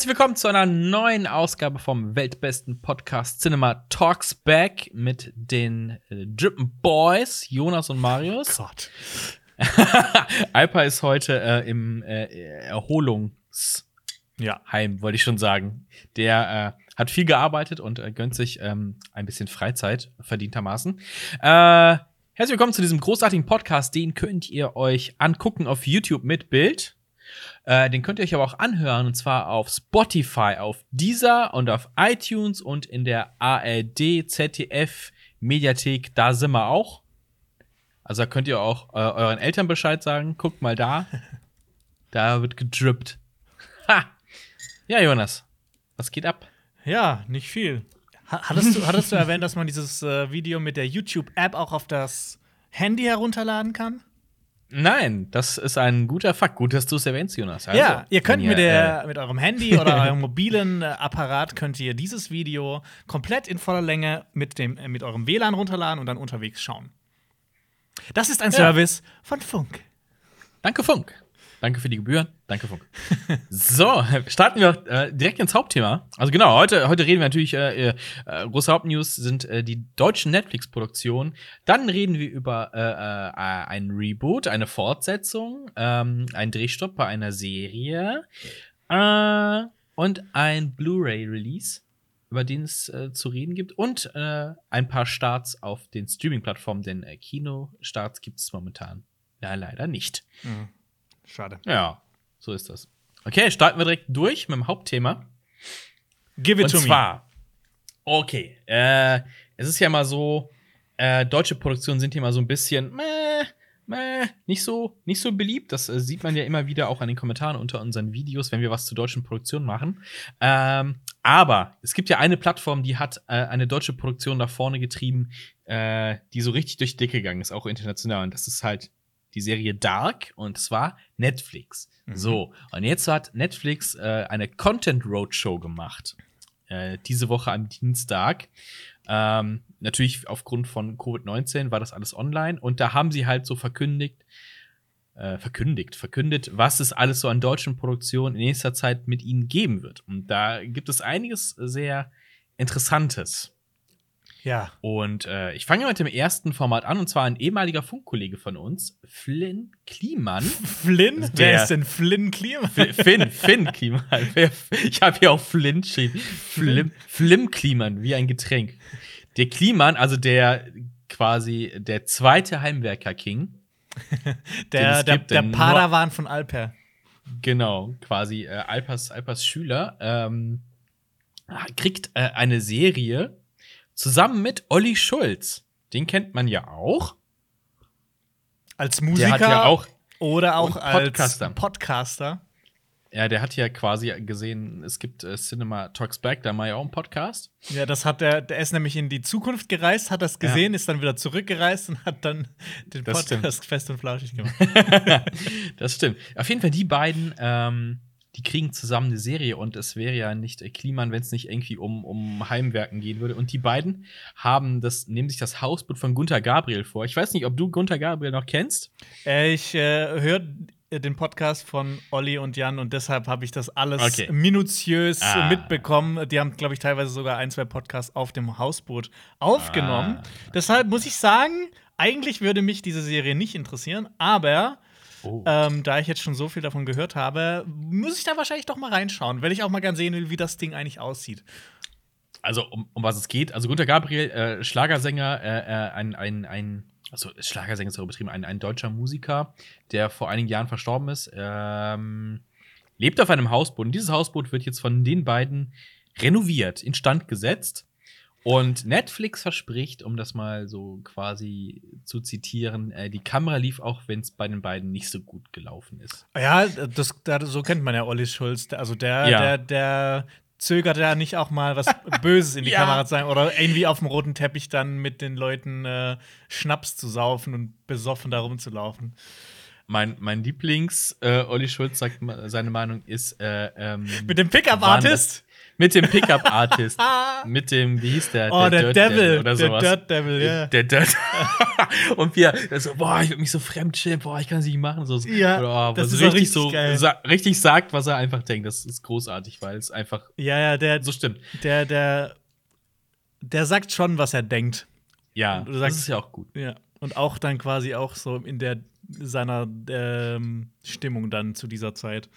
herzlich willkommen zu einer neuen Ausgabe vom weltbesten Podcast Cinema Talks Back mit den äh, Drippen Boys, Jonas und Marius. Gott. Alpa ist heute äh, im äh, Erholungsheim, Ja. wollte ich schon sagen. Der äh, hat viel gearbeitet und äh, gönnt sich ähm, ein bisschen Freizeit, verdientermaßen. Äh, herzlich willkommen zu diesem großartigen Podcast. Den könnt ihr euch angucken auf YouTube mit Bild. Äh, den könnt ihr euch aber auch anhören und zwar auf Spotify, auf Deezer und auf iTunes und in der ARD, ZDF Mediathek. Da sind wir auch. Also da könnt ihr auch äh, euren Eltern Bescheid sagen. Guckt mal da. da wird gedrippt. Ha! Ja, Jonas. Was geht ab? Ja, nicht viel. Ha- Hattest du, hattest du erwähnt, dass man dieses äh, Video mit der YouTube-App auch auf das Handy herunterladen kann? Nein, das ist ein guter Fakt. Gut, dass du es erwähnst, Jonas. Also, ja, ihr könnt mit, äh, der, mit eurem Handy oder eurem mobilen äh, Apparat könnt ihr dieses Video komplett in voller Länge mit, dem, äh, mit eurem WLAN runterladen und dann unterwegs schauen. Das ist ein Ja. Service von Funk. Danke, Funk. Danke für die Gebühren. Danke, Funk. so, starten wir äh, direkt ins Hauptthema. Also genau, heute, heute reden wir natürlich, äh, äh, äh, große Hauptnews sind äh, die deutschen Netflix-Produktionen. Dann reden wir über äh, äh, ein Reboot, eine Fortsetzung, ähm, ein Drehstopp bei einer Serie äh, und ein Blu-ray-Release, über den es äh, zu reden gibt und äh, ein paar Starts auf den Streaming-Plattformen, denn äh, Kinostarts gibt es momentan ja leider nicht. Schade. Ja, so ist das. Okay, starten wir direkt durch mit dem Hauptthema. Give it Und to zwar, okay, äh, es ist ja mal so, äh, deutsche Produktionen sind hier mal so ein bisschen meh, meh, nicht so, nicht so beliebt. Das äh, sieht man ja immer wieder auch an den Kommentaren unter unseren Videos, wenn wir was zu deutschen Produktionen machen. Ähm, aber es gibt ja eine Plattform, die hat äh, eine deutsche Produktion nach vorne getrieben, äh, die so richtig durch die Decke gegangen ist, auch international. Und das ist halt die Serie Dark und zwar Netflix. So, und jetzt hat Netflix äh, eine Content Roadshow gemacht. Äh, diese Woche am Dienstag. Ähm, natürlich aufgrund von Covid-19 war das alles online und da haben sie halt so verkündigt, äh, verkündigt, verkündet, was es alles so an deutschen Produktionen in nächster Zeit mit ihnen geben wird. Und da gibt es einiges sehr Interessantes. Ja. Und äh, ich fange mit dem ersten Format an, und zwar ein ehemaliger Funkkollege von uns, Flynn Kliemann. Flynn? Der- Wer ist denn Flynn Klima? F- Finn, Finn Kliemann. Ich habe hier auch Flynn stehen. Flim, Flim Kliemann, wie ein Getränk. Der Kliemann, also der quasi der zweite Heimwerker-King. Der, der, gibt, der Padawan von Alper. Genau, quasi äh, Alpers, Alpers Schüler, ähm, kriegt äh, eine Serie zusammen mit Olli Schulz. Den kennt man ja auch. Als Musiker ja auch, oder auch und als Podcaster. Podcaster. ja, der hat ja quasi gesehen, es gibt äh, Cinema Talks Back, da mal ja auch einen Podcast. Ja, das hat der, der ist nämlich in die Zukunft gereist, hat das gesehen, ist dann wieder zurückgereist und hat dann den Das Podcast fest und flauschig gemacht. das stimmt. Auf jeden Fall, die beiden, ähm, die kriegen zusammen eine Serie und es wäre ja nicht Kliman, wenn es nicht irgendwie um, um Heimwerken gehen würde. Und die beiden haben das, nehmen sich das Hausboot von Gunther Gabriel vor. Ich weiß nicht, ob du Gunther Gabriel noch kennst. äh, ich äh, höre den Podcast von Olli und Jan und deshalb habe ich das alles Okay. minutiös Ah. mitbekommen. Die haben, glaube ich, teilweise sogar ein, zwei Podcasts auf dem Hausboot aufgenommen. Ah. Deshalb muss ich sagen, eigentlich würde mich diese Serie nicht interessieren, aber Oh. Ähm, da ich jetzt schon so viel davon gehört habe, muss ich da wahrscheinlich doch mal reinschauen, weil ich auch mal gern sehen will, wie das Ding eigentlich aussieht. Also, um, um was es geht. Also, Gunther Gabriel, äh, Schlagersänger, äh, äh, ein, ein, ein, also Schlagersänger ist so übertrieben, ein, ein deutscher Musiker, der vor einigen Jahren verstorben ist, ähm, lebt auf einem Hausboot. Und dieses Hausboot wird jetzt von den beiden renoviert, instand gesetzt. Und Netflix verspricht, um das mal so quasi zu zitieren, äh, die Kamera lief auch, wenn es bei den beiden nicht so gut gelaufen ist. Ja, das, da, so kennt man ja Olli Schulz. Also der, Ja. der, der zögert ja nicht auch mal was Böses in die Ja. Kamera zu sagen oder irgendwie auf dem roten Teppich dann mit den Leuten äh, Schnaps zu saufen und besoffen da rumzulaufen. Mein, mein Lieblings, äh, Olli Schulz sagt, seine Meinung ist, äh, ähm, Mit dem Pickup-Artist? Mit dem Pickup-Artist. mit dem, wie hieß der? Oh, der, Dirt Devil. oder der sowas. Dirt Devil, ja. Der Dirt. und wir, das so, boah, ich will mich so fremdschämen, boah, ich kann es nicht machen. So, Ja, oh, das ist richtig so, sa richtig sagt, was er einfach denkt. Das ist großartig, weil es einfach Ja, ja, der, so stimmt. der, der, der sagt schon, was er denkt. Ja, Du das sagst- ist ja auch gut. Ja. Und auch dann quasi auch so in der seiner ähm, Stimmung dann zu dieser Zeit.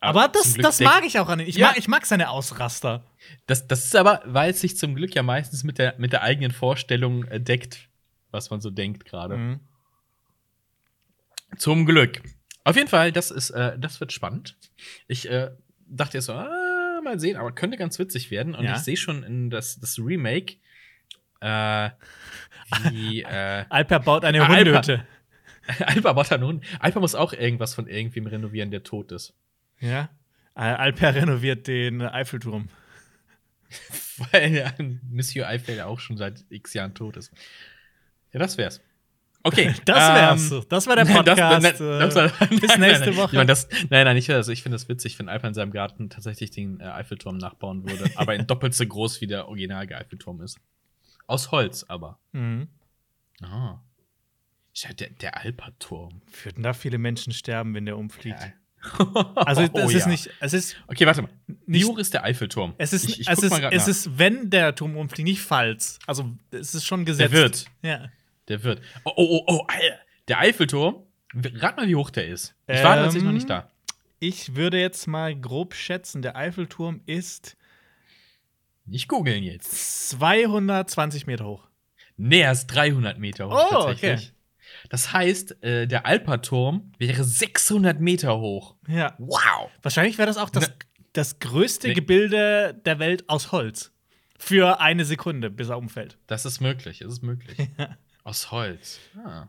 Aber das, das mag ich auch an ihm. Ich, Ja. mag, ich mag seine Ausraster. Das, das ist aber, weil es sich zum Glück ja meistens mit der, mit der eigenen Vorstellung äh, deckt, was man so denkt gerade. Mhm. Zum Glück. Auf jeden Fall, das ist, äh, das wird spannend. Ich äh, dachte erst so, ah, mal sehen, aber könnte ganz witzig werden. Und Ja. ich sehe schon in das, das Remake, äh, wie, äh, Alper baut eine Ah, Alper. Hundehütte. Alper baut einen Hund. Alper muss auch irgendwas von irgendwem renovieren, der tot ist. Ja. Al- Alper renoviert den Eiffelturm. Weil ja, Monsieur Eiffel ja auch schon seit x Jahren tot ist. Ja, das wär's. Okay. Das wär's. ähm, das war der Nein, Podcast. Das, nein, das, äh, war- bis nein, nächste nein, Woche. Meine, das, nein, nein, ich, also ich finde das witzig, wenn Alper in seinem Garten tatsächlich den äh, Eiffelturm nachbauen würde, aber in doppelt so groß wie der originale Eiffelturm ist. Aus Holz, aber. mhm. Ah. Der, der Alperturm. Würden da viele Menschen sterben, wenn der umfliegt? Ja. Also es Oh, ist ja. nicht, es ist, Okay, warte mal. Wie Nicht- hoch ist der Eiffelturm? es ist, ich, ich es ist, es nach. ist, wenn der Turm umfliegt, nicht falls. Also es ist schon gesetzt. Der wird. Ja. Der wird. Oh, oh, oh, oh, Alter. Der Eiffelturm. Rat mal, wie hoch der ist. Ich war Ähm, tatsächlich noch nicht da. Ich würde jetzt mal grob schätzen, der Eiffelturm ist Nicht googeln jetzt. 220 Meter hoch. Nee, er ist 300 Meter hoch Oh, tatsächlich. Das heißt, äh, der Alperturm wäre 600 Meter hoch. Ja. Wow. Wahrscheinlich wäre das auch das, Ne- das größte Nee. Gebilde der Welt aus Holz. Für eine Sekunde, bis er umfällt. Das ist möglich, das ist möglich. Aus Holz. Ah.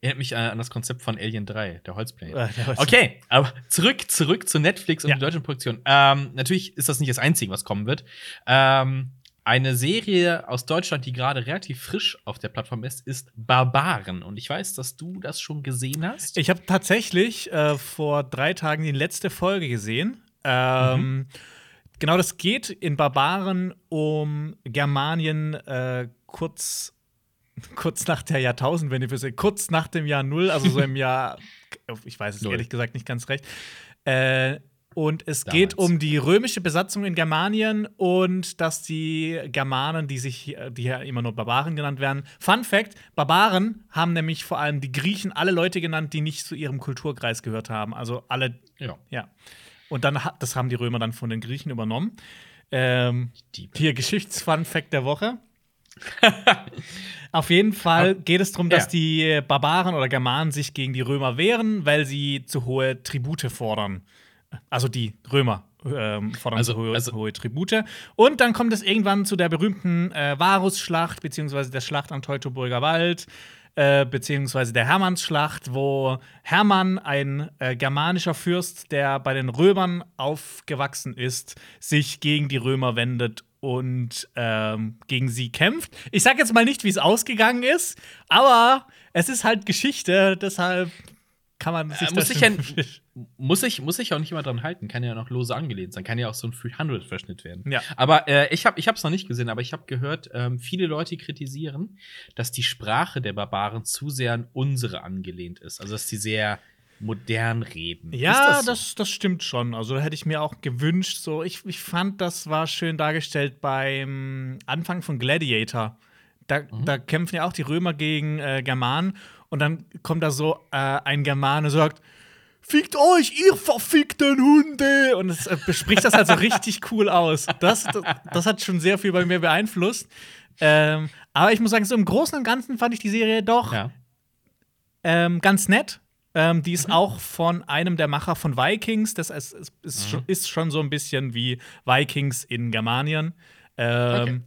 Erinnert mich an an das Konzept von Alien 3, der Holzplanet. Äh, der Holz- Okay, aber zurück, zurück zu Netflix und Ja. die deutschen Produktionen. Ähm, natürlich ist das nicht das Einzige, was kommen wird. Ähm, eine Serie aus Deutschland, die gerade relativ frisch auf der Plattform ist, ist Barbaren. Und ich weiß, dass du das schon gesehen hast. Ich habe tatsächlich äh, vor drei Tagen die letzte Folge gesehen. Ähm, Genau, das geht in Barbaren um Germanien äh, kurz, kurz nach der Jahrtausendwende, kurz nach dem Jahr Null, also so im Jahr, ich weiß es ehrlich gesagt nicht ganz recht. Äh, und es geht Damals. um die römische Besatzung in Germanien und dass die Germanen, die sich, die ja immer nur Barbaren genannt werden. Fun Fact: Barbaren haben nämlich vor allem die Griechen alle Leute genannt, die nicht zu ihrem Kulturkreis gehört haben. Also alle, Ja. ja. Und dann, das haben die Römer dann von den Griechen übernommen. Ähm, hier Geschichtsfun-Fact der Woche. Auf jeden Fall geht es darum, dass Ja. die Barbaren oder Germanen sich gegen die Römer wehren, weil sie zu hohe Tribute fordern. Also die Römer ähm, fordern Also- hohe, also- hohe Tribute. Und dann kommt es irgendwann zu der berühmten äh, Varusschlacht, beziehungsweise der Schlacht am Teutoburger Wald, äh, beziehungsweise der Hermannsschlacht, wo Hermann, ein äh, germanischer Fürst, der bei den Römern aufgewachsen ist, sich gegen die Römer wendet und ähm, gegen sie kämpft. Ich sag jetzt mal nicht, wie es ausgegangen ist, aber es ist halt Geschichte, deshalb kann man sich Äh, muss das ich ja- Muss ich, muss ich auch nicht immer dran halten. Kann ja noch lose angelehnt sein. Kann ja auch so ein 300-Verschnitt werden. Ja. Aber äh, ich habe es noch nicht gesehen, aber ich habe gehört, ähm, viele Leute kritisieren, dass die Sprache der Barbaren zu sehr an unsere angelehnt ist. Also, dass die sehr modern reden. Ja, ist das, so? das, stimmt schon. Also da hätte ich mir auch gewünscht. So, ich, ich fand, das war schön dargestellt beim Anfang von Gladiator. Da, Mhm. da kämpfen ja auch die Römer gegen äh, Germanen und dann kommt da so äh, ein Germane und sagt: Fickt euch, ihr verfickten Hunde! Und es äh, bespricht das also richtig cool aus. Das, das, das hat schon sehr viel bei mir beeinflusst. Ähm, aber ich muss sagen, so im Großen und Ganzen fand ich die Serie doch Ja. ähm, ganz nett. Ähm, die ist auch von einem der Macher von Vikings. Das ist, ist, ist, schon, ist schon so ein bisschen wie Vikings in Germanien. Ähm,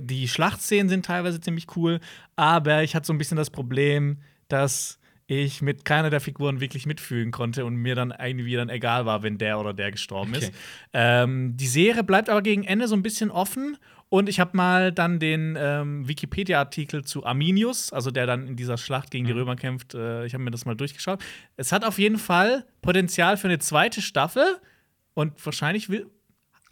Die Schlachtszenen sind teilweise ziemlich cool, aber ich hatte so ein bisschen das Problem, dass ich mit keiner der Figuren wirklich mitfühlen konnte und mir dann irgendwie dann egal war, wenn der oder der gestorben Okay. ist. Ähm, die Serie bleibt aber gegen Ende so ein bisschen offen. Und ich habe mal dann den ähm, Wikipedia-Artikel zu Arminius, also der dann in dieser Schlacht gegen die Römer kämpft, äh, ich habe mir das mal durchgeschaut. Es hat auf jeden Fall Potenzial für eine zweite Staffel. Und wahrscheinlich will.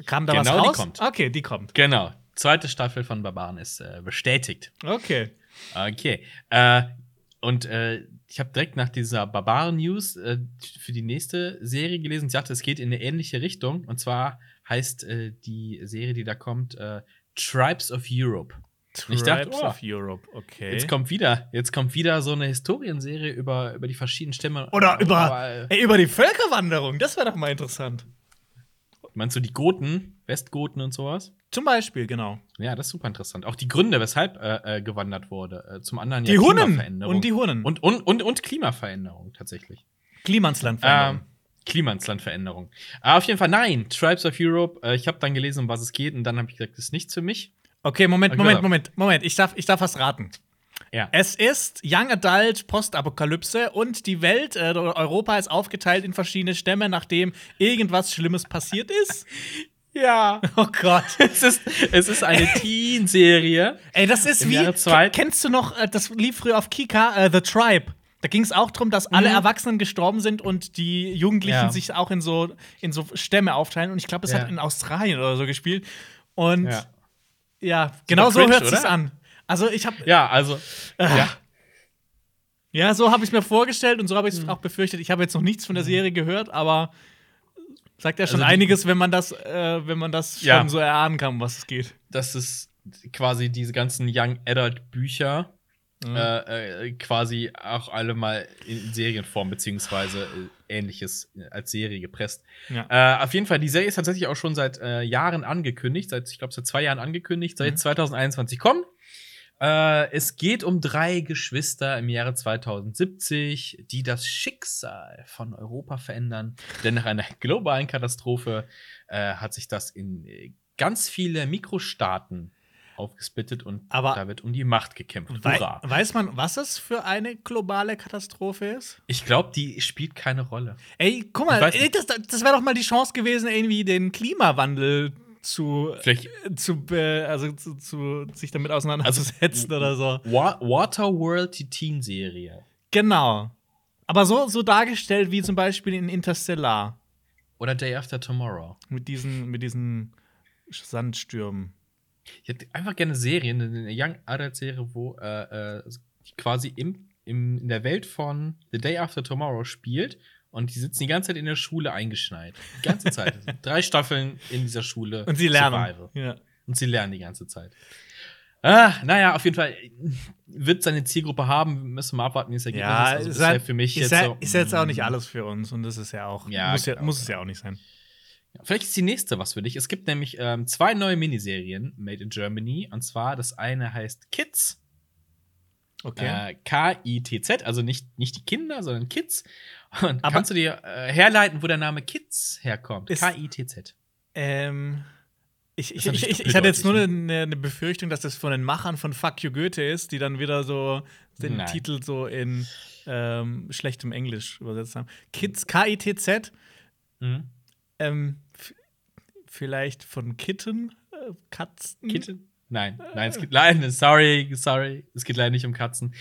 Kam da was Genau, die raus? kommt. Okay, die kommt. Genau. Zweite Staffel von Barbaren ist äh, bestätigt. Okay. Okay. Äh, und äh, ich habe direkt nach dieser Barbaren-News äh, für die nächste Serie gelesen. Sie sagte, es geht in eine ähnliche Richtung. Und zwar heißt äh, die Serie, die da kommt, äh, Tribes of Europe. Ich dachte, Tribes oh, of Europe, okay. Jetzt kommt wieder, jetzt kommt wieder so eine Historienserie über, über die verschiedenen Stämme. Oder über, ey, über die Völkerwanderung, das wäre doch mal interessant. Meinst du die Goten, Westgoten und sowas? Zum Beispiel, genau. Ja, das ist super interessant. Auch die Gründe, weshalb äh, äh, gewandert wurde. Äh, zum anderen Die Hunnen Klimaveränderung. und die Hunnen. und, und, und, und Klimaveränderung tatsächlich. Klimansland. Ähm, Klimanslandveränderung. Aber auf jeden Fall, nein, Tribes of Europe. Äh, ich habe dann gelesen, um was es geht, und dann habe ich gesagt, das ist nichts für mich. okay, Moment, Moment. Moment, Moment. Ich darf, ich darf was raten. Ja. Es ist Young Adult Postapokalypse und die Welt, äh, oder Europa ist aufgeteilt in verschiedene Stämme, nachdem irgendwas Schlimmes passiert ist. ja. Oh Gott. es, ist, es ist eine Teen-Serie. Ey, das ist Im wie. Kennst du noch, äh, das lief früher auf Kika, äh, The Tribe? Da ging es auch darum, dass alle Mhm. Erwachsenen gestorben sind und die Jugendlichen Ja. sich auch in so, in so Stämme aufteilen. Und ich glaube, es Ja. hat in Australien oder so gespielt. Und ja, Ja. genau so hört oder? an. Also ich habe ja, also. Ja. ja, so habe ich mir vorgestellt und so habe ich es Mhm. auch befürchtet. Ich habe jetzt noch nichts von der Serie gehört, aber sagt ja schon Also einiges, wenn man das, äh, wenn man das Ja. schon so erahnen kann, um was es geht. Das ist quasi diese ganzen Young Adult Bücher. Mhm. Äh, äh, quasi auch alle mal in Serienform beziehungsweise äh, ähnliches äh, als Serie gepresst. Ja. Äh, auf jeden Fall, die Serie ist tatsächlich auch schon seit äh, Jahren angekündigt, seit, ich glaube, seit zwei Jahren angekündigt, seit Mhm. 2021 kommen. Äh, es geht um drei Geschwister im Jahre 2070, die das Schicksal von Europa verändern. Denn nach einer globalen Katastrophe äh, hat sich das in äh, ganz viele Mikrostaaten aufgesplittet und Aber- da wird um die Macht gekämpft. Wei Hurra! weiß man, was es für eine globale Katastrophe ist? Ich glaube, die spielt keine Rolle. Ey, guck mal, ey, das, das wäre doch mal die Chance gewesen, irgendwie den Klimawandel zu, Vielleicht zu, be- also zu, zu sich damit auseinanderzusetzen oder so. Wa Waterworld, die Teen-Serie. Genau. Aber so, so dargestellt wie zum Beispiel in Interstellar. Oder Day After Tomorrow. Mit diesen, mit diesen Sandstürmen. Ich hätte einfach gerne Serien, eine Young Adult Serie, wo äh, äh, quasi im, im, in der Welt von The Day After Tomorrow spielt und die sitzen die ganze Zeit in der Schule eingeschneit. Die ganze Zeit. Drei Staffeln in dieser Schule. Und sie lernen. Ja. Und sie lernen die ganze Zeit. Ah, naja, auf jeden Fall wird seine Zielgruppe haben, müssen wir mal abwarten, wie es Ergebnis Ja, ist. Also ist, halt, für mich ist, jetzt halt, so, ist jetzt auch nicht mm. alles für uns und das ist ja auch, Ja, muss, ja, genau, muss es genau. ja auch nicht sein. Vielleicht ist die nächste was für dich. Es gibt nämlich ähm, zwei neue Miniserien made in Germany. Und zwar das eine heißt Kids. Okay. Äh, K-I-T-Z, also nicht, nicht die Kinder, sondern Kids. Und Aber- kannst du dir äh, herleiten, wo der Name Kids herkommt? K-I-T-Z. ähm, ich, ich, ich, ich, hatte jetzt nur eine, eine Befürchtung, dass das von den Machern von Fuck You Goethe ist, die dann wieder so den Nein. Titel so in ähm, schlechtem Englisch übersetzt haben. Kids, K-I-T-Z, Mhm. ähm, vielleicht von Kitten, äh, Katzen. Kitten? Nein, nein, es geht leider, sorry, sorry, es geht leider nicht um Katzen.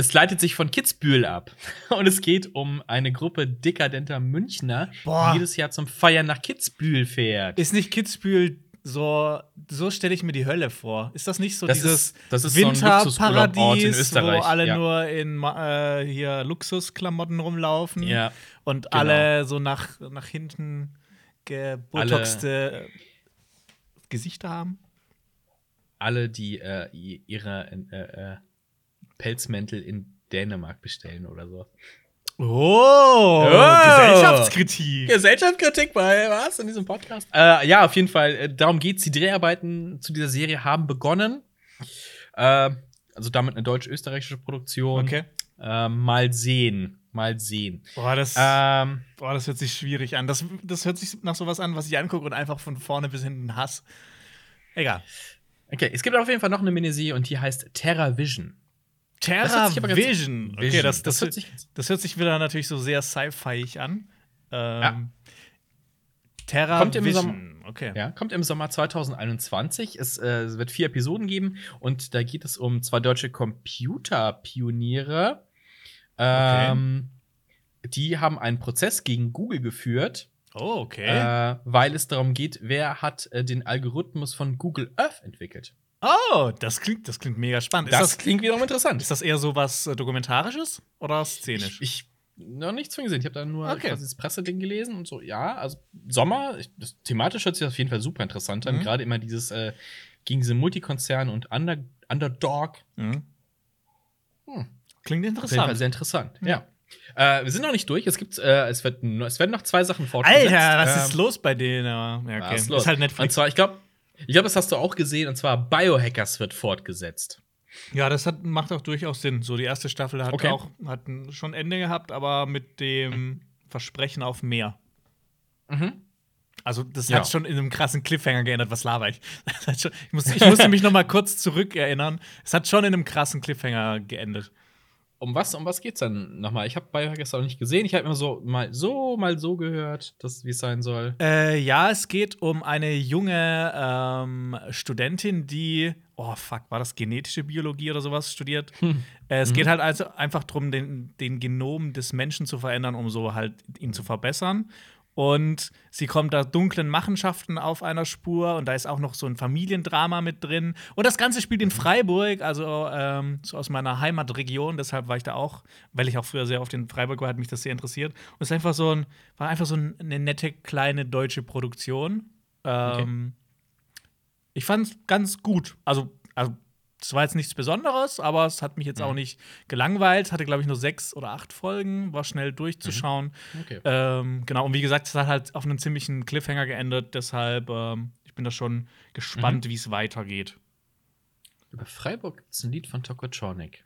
Es leitet sich von Kitzbühel ab. Und es geht um eine Gruppe dekadenter Münchner, Boah. die jedes Jahr zum Feiern nach Kitzbühel fährt. Ist nicht Kitzbühel so, so stelle ich mir die Hölle vor. Ist das nicht so Das dieses ist- das ist so Winterparadies, wo alle ja. nur in äh, hier Luxusklamotten rumlaufen Ja. und genau. alle so nach, nach hinten gebotoxte Gesichter haben? alle, die äh, ihre äh, äh, Pelzmäntel in Dänemark bestellen oder so. Oh, Gesellschaftskritik. Gesellschaftskritik bei was in diesem Podcast? Äh, ja, auf jeden Fall. Äh, darum geht's. Die Dreharbeiten zu dieser Serie haben begonnen. Äh, also damit eine deutsch-österreichische Produktion. Okay. Äh, mal sehen. Mal sehen. Boah das, Ähm, boah, das hört sich schwierig an. Das, das hört sich nach sowas an, was ich angucke und einfach von vorne bis hinten Hass. Egal. okay, es gibt auf jeden Fall noch eine Miniserie und die heißt Terra Vision. Terra Vision. Okay, das, das, Das hört sich- das hört sich wieder natürlich so sehr sci-fi an. Ähm, Terra Kommt im Vision. Okay. Ja, kommt im Sommer 2021. Es, äh, wird vier Episoden geben und da geht es um zwei deutsche Computerpioniere. Ähm, Die haben einen Prozess gegen Google geführt, Oh, okay. äh, weil es darum geht, wer hat äh, den Algorithmus von Google Earth entwickelt. Oh, das klingt, das klingt mega spannend. Das, das, klingt wiederum interessant. ist das eher so was äh, Dokumentarisches oder szenisch? Ich, ich noch nichts von gesehen. Ich habe da nur Okay. quasi das Presseding gelesen und so. Ja, also Sommer, ich, das, thematisch hört sich auf jeden Fall super interessant an. Mhm. Gerade immer dieses äh, gegen diese Multikonzerne und Under, Underdog. Mhm. Hm. Klingt Auf jeden Fall interessant. sehr interessant. Ja. Äh, wir sind noch nicht durch. Es gibt, äh, es, wird, es werden noch zwei Sachen fortgesetzt. Alter, was Ähm, ist los bei denen? Ja, okay. was ist los? Ist halt Und Netflix. zwar, ich glaube, ich glaube, das hast du auch gesehen. Und zwar Biohackers wird fortgesetzt. Ja, das hat, macht auch durchaus Sinn. So, die erste Staffel hat Okay. auch hat schon Ende gehabt, aber mit dem Versprechen auf mehr. Mhm. Also, das Ja. hat schon in einem krassen Cliffhanger geändert. Was laber ich? Schon, ich, muss, ich musste mich noch mal kurz zurückerinnern. Es hat schon in einem krassen Cliffhanger geendet. Um was, um was geht's dann nochmal? Ich habe Biohackers auch nicht gesehen. Ich habe immer so mal so, mal so gehört, dass wie es sein soll. Äh, ja, es geht um eine junge ähm, Studentin, die, oh fuck, war das genetische Biologie oder sowas studiert? Hm. Äh, es Mhm. geht halt also einfach darum, den, den Genom des Menschen zu verändern, um so halt ihn zu verbessern. Und sie kommt da dunklen Machenschaften auf einer Spur und da ist auch noch so ein Familiendrama mit drin. Und das Ganze spielt in Freiburg, also ähm, so aus meiner Heimatregion. Deshalb war ich da auch, weil ich auch früher sehr oft in Freiburg war, hat mich das sehr interessiert. Und es einfach so ein, war einfach so ein- eine nette kleine deutsche Produktion. Ähm, Ich fand es ganz gut. Also, also es war jetzt nichts Besonderes, aber es hat mich jetzt auch nicht gelangweilt. Hatte, glaube ich, nur sechs oder acht Folgen, war schnell durchzuschauen. Okay. Ähm, genau, und wie gesagt, es hat halt auf einen ziemlichen Cliffhanger geendet. Deshalb, ähm, ich bin da schon gespannt, wie es weitergeht. Über Freiburg gibt es ein Lied von Tokotronic.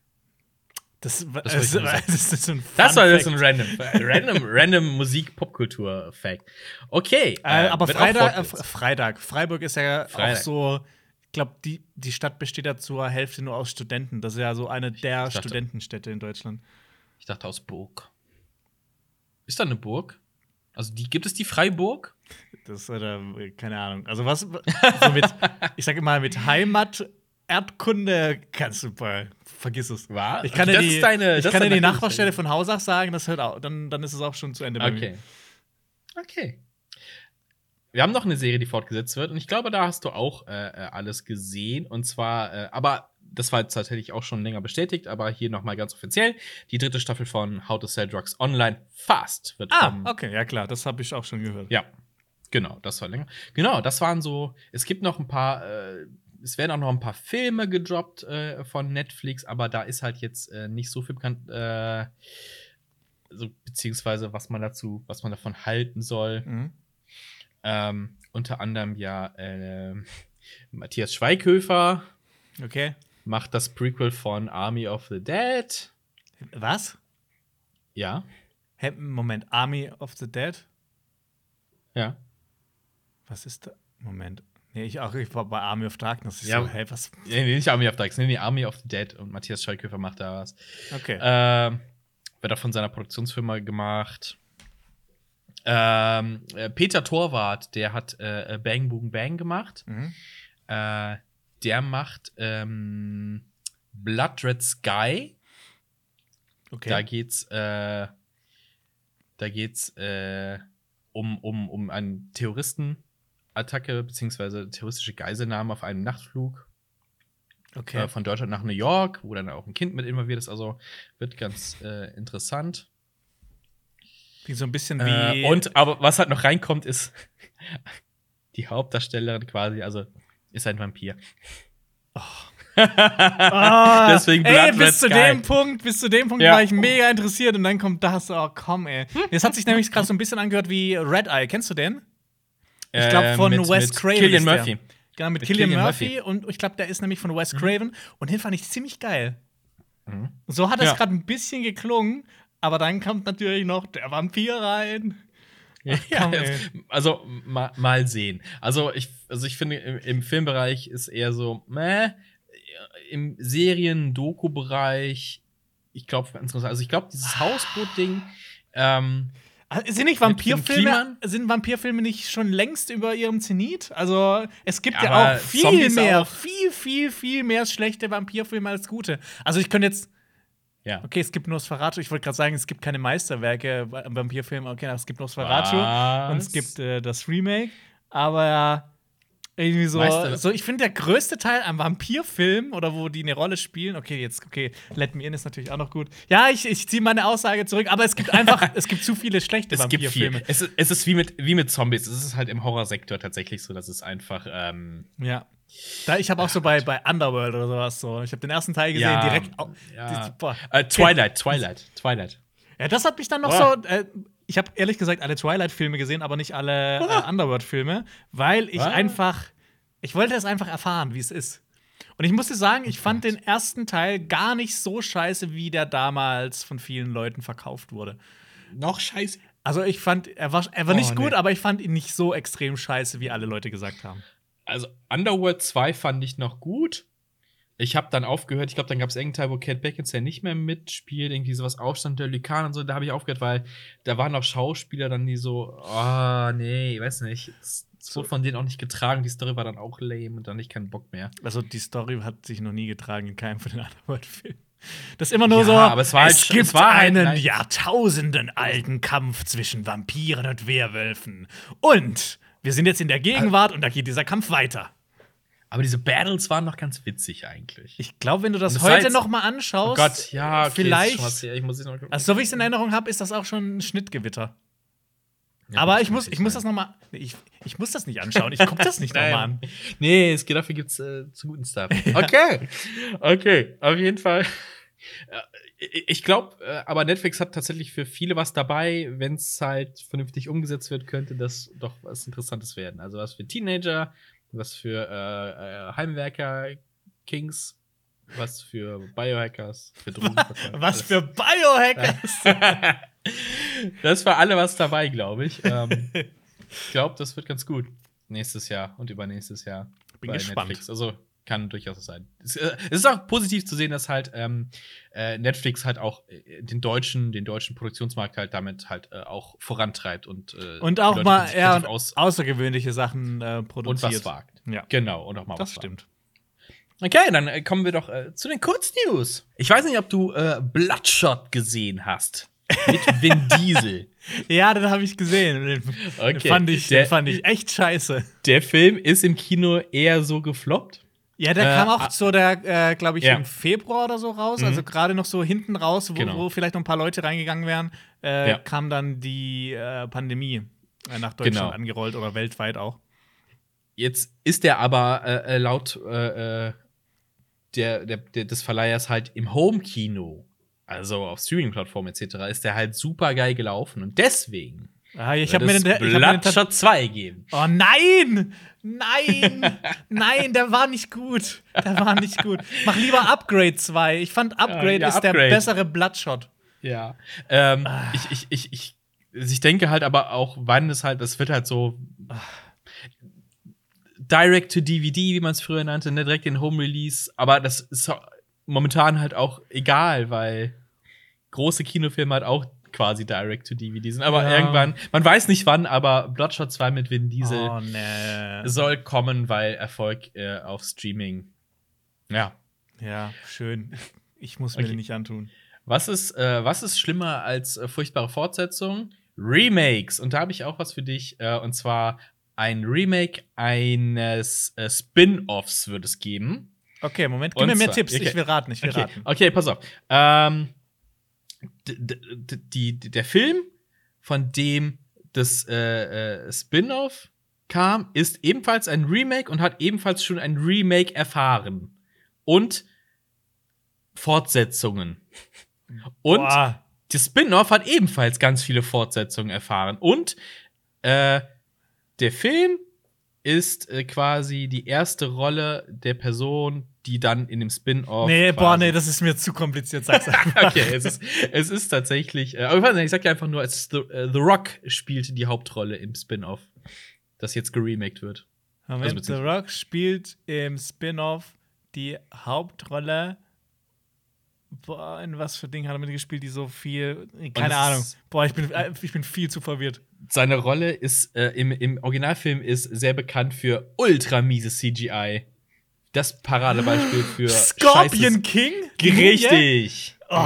Das, Das das, das, ist so ein Das war jetzt ein random, random, random Musik-Popkultur-Fact. Okay. Äh, aber wird auch Freitag, äh. Freitag, Freiburg ist ja auch Freitag. so, ich glaube, die, die Stadt besteht ja zur Hälfte nur aus Studenten. Das ist ja so eine der dachte- Studentenstädte in Deutschland. Ich dachte aus Burg. Ist da eine Burg? Also die, gibt es die Freiburg? Das oder keine Ahnung. Also was so mit, ich sage immer mit Heimat. Erdkunde kannst du bei, vergiss es. War? Ich kann dir die, deine- ich kann dir die Nachbarstelle von Hausach sagen, das hört auch, dann, dann ist es auch schon zu Ende bei mir. Okay. Okay. Wir haben noch eine Serie, die fortgesetzt wird. Und ich glaube, da hast du auch äh, äh, alles gesehen. Und zwar, äh, aber das war jetzt tatsächlich auch schon länger bestätigt, aber hier nochmal ganz offiziell. Die dritte Staffel von How to Sell Drugs Online Fast wird Ah, kommen. okay, ja klar, das habe ich auch schon gehört. Ja, genau, das war länger. Genau, das waren so. Es gibt noch ein paar. Äh, es werden auch noch ein paar Filme gedroppt äh, von Netflix, aber da ist halt jetzt äh, nicht so viel bekannt. Äh, so, beziehungsweise was man dazu, was man davon halten soll. Mhm. Ähm, unter anderem ja äh, Matthias Schweighöfer Okay. macht das Prequel von Army of the Dead. Was? Ja, Moment, Army of the Dead? ja. Was ist da? Moment. Nee, ich, auch, ich war bei Army of Darkness. Ich Ja. so, hä, was? Nee, nee, nicht Army of Dead, nee, nee, Army of the Dead und Matthias Schweighöfer macht da was. Okay. Ähm, wird auch von seiner Produktionsfirma gemacht. Ähm, äh, Peter Torwart, der hat äh, Bang Boom Bang gemacht. mhm. Äh, der macht ähm, Blood Red Sky. Okay. Da geht's, äh, da geht's äh, um, um, um eine Terroristenattacke beziehungsweise terroristische Geiselnahme auf einem Nachtflug okay. äh, von Deutschland nach New York, wo dann auch ein Kind mit involviert ist. Also wird ganz äh, interessant. Klingt so ein bisschen wie. Äh, und aber was halt noch reinkommt, ist die Hauptdarstellerin quasi, also ist ein Vampir. Ah, Deswegen ey, Blood bis Red zu Sky. dem Punkt, bis zu dem Punkt Ja. war ich mega interessiert und dann kommt das, oh komm, ey. Das hat sich nämlich gerade so ein bisschen angehört wie Red Eye. Kennst du den? Ich glaube Äh, von mit- Wes mit Craven. Der. Murphy. Genau, mit, Mit Killian Cillian Murphy. Murphy. Und ich glaube, der ist nämlich von Wes Craven. Und den fand ich ziemlich geil. Mhm. So hat es Ja. gerade ein bisschen geklungen, aber dann kommt natürlich noch der Vampir rein. Ja, komm, jetzt, also ma, mal sehen. Also ich, also ich finde, im, im Filmbereich ist eher so, meh, im Serien-Doku-Bereich, ich glaube, interessant. Also ich glaube, dieses Hausboot-Ding, ähm, Ah, Sind nicht Vampirfilme, sind Vampirfilme nicht schon längst über ihrem Zenit? Also, es gibt Ja, ja, auch viel Zombies mehr, auch. viel, viel, viel mehr schlechte Vampirfilme als gute. Also, ich könnte jetzt, ja. okay, es gibt Nosferatu, ich wollte gerade sagen, es gibt keine Meisterwerke am Vampirfilm, okay, es gibt Nosferatu Was? und es gibt äh, das Remake, aber irgendwie so, Meister- so ich finde, der größte Teil am Vampirfilm oder wo die eine Rolle spielen, okay, jetzt, okay, Let Me In ist natürlich auch noch gut. Ja, ich, ich ziehe meine Aussage zurück, aber es gibt einfach, es gibt zu viele schlechte Vampirfilme. viel. Es ist, es ist wie, mit, wie mit Zombies. Es ist halt im Horrorsektor tatsächlich so, dass es einfach. Ähm, Ja. Da, ich habe auch so bei, bei Underworld oder sowas so. Ich habe den ersten Teil gesehen, Ja, direkt. ja. äh, Twilight, Twilight, Twilight. Ja, das hat mich dann noch Boah. so. Äh, ich habe ehrlich gesagt alle Twilight-Filme gesehen, aber nicht alle äh, Underworld-Filme, weil ich Was? einfach. Ich wollte es einfach erfahren, wie es ist. Und ich musste sagen, ich fand den ersten Teil gar nicht so scheiße, wie der damals von vielen Leuten verkauft wurde. Noch scheiße. Also ich fand, er war, er war Oh, nicht gut, nee. aber ich fand ihn nicht so extrem scheiße, wie alle Leute gesagt haben. Also, Underworld 2 fand ich noch gut. Ich habe dann aufgehört, ich glaube, dann gab es irgendeinen Teil, wo Kate Beckinsale nicht mehr mitspielt, irgendwie sowas Aufstand der Lykan und so, da habe ich aufgehört, weil da waren noch Schauspieler dann, die so, oh, nee, ich weiß nicht, es es wurde von denen auch nicht getragen, die Story war dann auch lame und dann nicht keinen Bock mehr. Also die Story hat sich noch nie getragen in keinem von den Underworld-Filmen. Das ist immer nur Ja, so, aber es war halt- es gibt es war halt- einen. Jahrtausenden alten Kampf zwischen Vampiren und Werwölfen. Und wir sind jetzt in der Gegenwart und da geht dieser Kampf weiter. Aber diese Battles waren noch ganz witzig eigentlich. Ich glaube, wenn du das das heute noch mal anschaust, oh Gott, ja, okay, vielleicht, was ich muss noch also so wie ich es in Erinnerung habe, ist das auch schon ein Schnittgewitter. Ja, aber ich muss, ich muss das noch mal, ich, ich muss das nicht anschauen. Ich gucke das nicht noch mal an. Nee, es geht dafür gibt's äh, zu guten Stuff. Okay. okay, auf jeden Fall. Äh, Ich glaube, äh, aber Netflix hat tatsächlich für viele was dabei, wenn es halt vernünftig umgesetzt wird, könnte das doch was Interessantes werden. Also was für Teenager, was für äh, äh, Heimwerker, Kings, was für Biohackers, für Drogenverkäufer. Was für Biohackers! da ist für alle was dabei, glaube ich. Ähm, ich glaube, das wird ganz gut. Nächstes Jahr und übernächstes Jahr. Bin bei gespannt. Netflix. Also kann durchaus sein. Es, äh, es ist auch positiv zu sehen, dass halt ähm, äh, Netflix halt auch äh, den deutschen, den deutschen Produktionsmarkt halt damit halt äh, auch vorantreibt und äh, Und auch mal kreativ aus außergewöhnliche Sachen äh, und produziert. was wagt. Ja, Genau, und auch mal das was wagt. stimmt. Okay, dann kommen wir doch zu den Kurznews. Ich weiß nicht, ob du Bloodshot gesehen hast. Mit Vin Diesel. Ja, den habe ich gesehen. Den, Okay. den, fand ich, Der- den fand ich echt scheiße. Der Film ist im Kino eher so gefloppt. Ja, der Äh, kam auch ah. so der, äh, glaube ich, Ja. im Februar oder so raus. Mhm. Also gerade noch so hinten raus, wo, Genau. wo vielleicht noch ein paar Leute reingegangen wären, äh, Ja. kam dann die äh, Pandemie äh, nach Deutschland Genau. angerollt oder weltweit auch. Jetzt ist der aber äh, laut der, der, der, des Verleihers halt im Home-Kino, also auf Streaming-Plattformen etc., ist der halt super geil gelaufen. Und deswegen Ah, ich habe mir den, ich hab mir den tat- Bloodshot 2 geben. Oh nein! Nein! nein, der war nicht gut. Der war nicht gut. Mach lieber Upgrade 2. Ich fand Upgrade ja, ist der Upgrade. bessere Bloodshot. Ja. Ähm, ich, ich, ich, ich, ich denke halt aber auch, wann es halt, das wird halt so Direct to DVD, wie man es früher nannte, ne, direkt in Home Release. Aber das ist momentan halt auch egal, weil große Kinofilme halt auch quasi Direct to DVD sind. Aber Ja. irgendwann, man weiß nicht wann, aber Bloodshot 2 mit Vin Diesel Oh nee. soll kommen, weil Erfolg äh, auf Streaming. Ja. Ja, schön. Ich muss mir Okay. den nicht antun. Was ist, äh, was ist schlimmer als äh, furchtbare Fortsetzungen? Remakes. Und da habe ich auch was für dich. Äh, und zwar ein Remake eines äh, Spin-offs wird es geben. Okay, Moment, gib Und mir mehr zwar- Tipps. okay. Ich will raten, ich will Okay, raten. okay pass auf. Ähm, die, der Film, von dem das äh, äh, Spin-off kam, ist ebenfalls ein Remake und hat ebenfalls schon ein Remake erfahren. Und Fortsetzungen. Und Boah. das Spin-off hat ebenfalls ganz viele Fortsetzungen erfahren. Und äh, der Film ist äh, quasi die erste Rolle der Person, die dann in dem Spin-off. Nee, boah, nee, das ist mir zu kompliziert, sag's einfach. Okay, es ist, es ist tatsächlich. Äh, aber ich, sag dir einfach nur, es ist The, äh, The Rock spielt die Hauptrolle im Spin-off, das jetzt geremaked wird. Moment, Also The Rock spielt im Spin-off die Hauptrolle. Boah, in was für Dingen hat er mitgespielt, die so viel. Keine es Ahnung. Boah, ich bin, äh, ich bin viel zu verwirrt. Seine Rolle ist äh, im, im Originalfilm ist sehr bekannt für ultra miese CGI. Das Paradebeispiel für Scorpion scheißes- King? Richtig. Oh,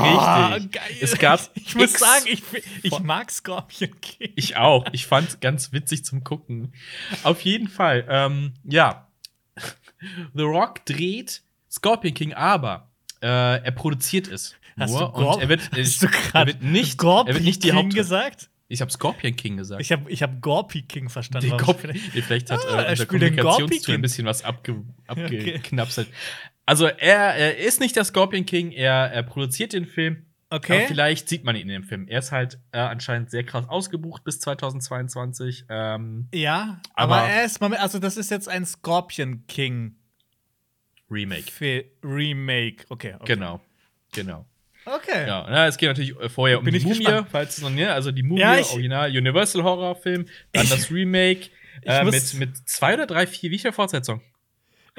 richtig. geil. Es gab Ich muss sagen, ich, ich mag Scorpion King. Ich auch. Ich fand's ganz witzig zum Gucken. Auf jeden Fall. Ähm, ja. The Rock dreht Scorpion King, aber äh, er produziert es. Hast nur du und er wird, Hast du er wird nicht, er wird nicht die King Haupt. gesagt? Ich habe Scorpion King gesagt. Ich habe ich hab Gorpi King verstanden. Gorp ich- Nee, vielleicht hat Ah, äh, unser Kommunikationstool ein bisschen was abge abgeknapselt. Also er, er ist nicht der Scorpion King, er, er produziert den Film. Okay. Aber vielleicht sieht man ihn in dem Film. Er ist halt äh, anscheinend sehr krass ausgebucht bis 2022. Ähm, Ja, aber, Aber- er ist, Moment, also das ist jetzt ein Scorpion King Remake. Fi- Remake. Okay, okay. Genau. Genau. Okay. Ja, na, es geht natürlich äh, vorher um Bin die Mumie, gespannt. falls es noch, ne, also die Mumie, Ja, Original Universal Horror Film, dann Ich- das Remake äh, mit, mit zwei oder drei, vier, wie viele Fortsetzungen?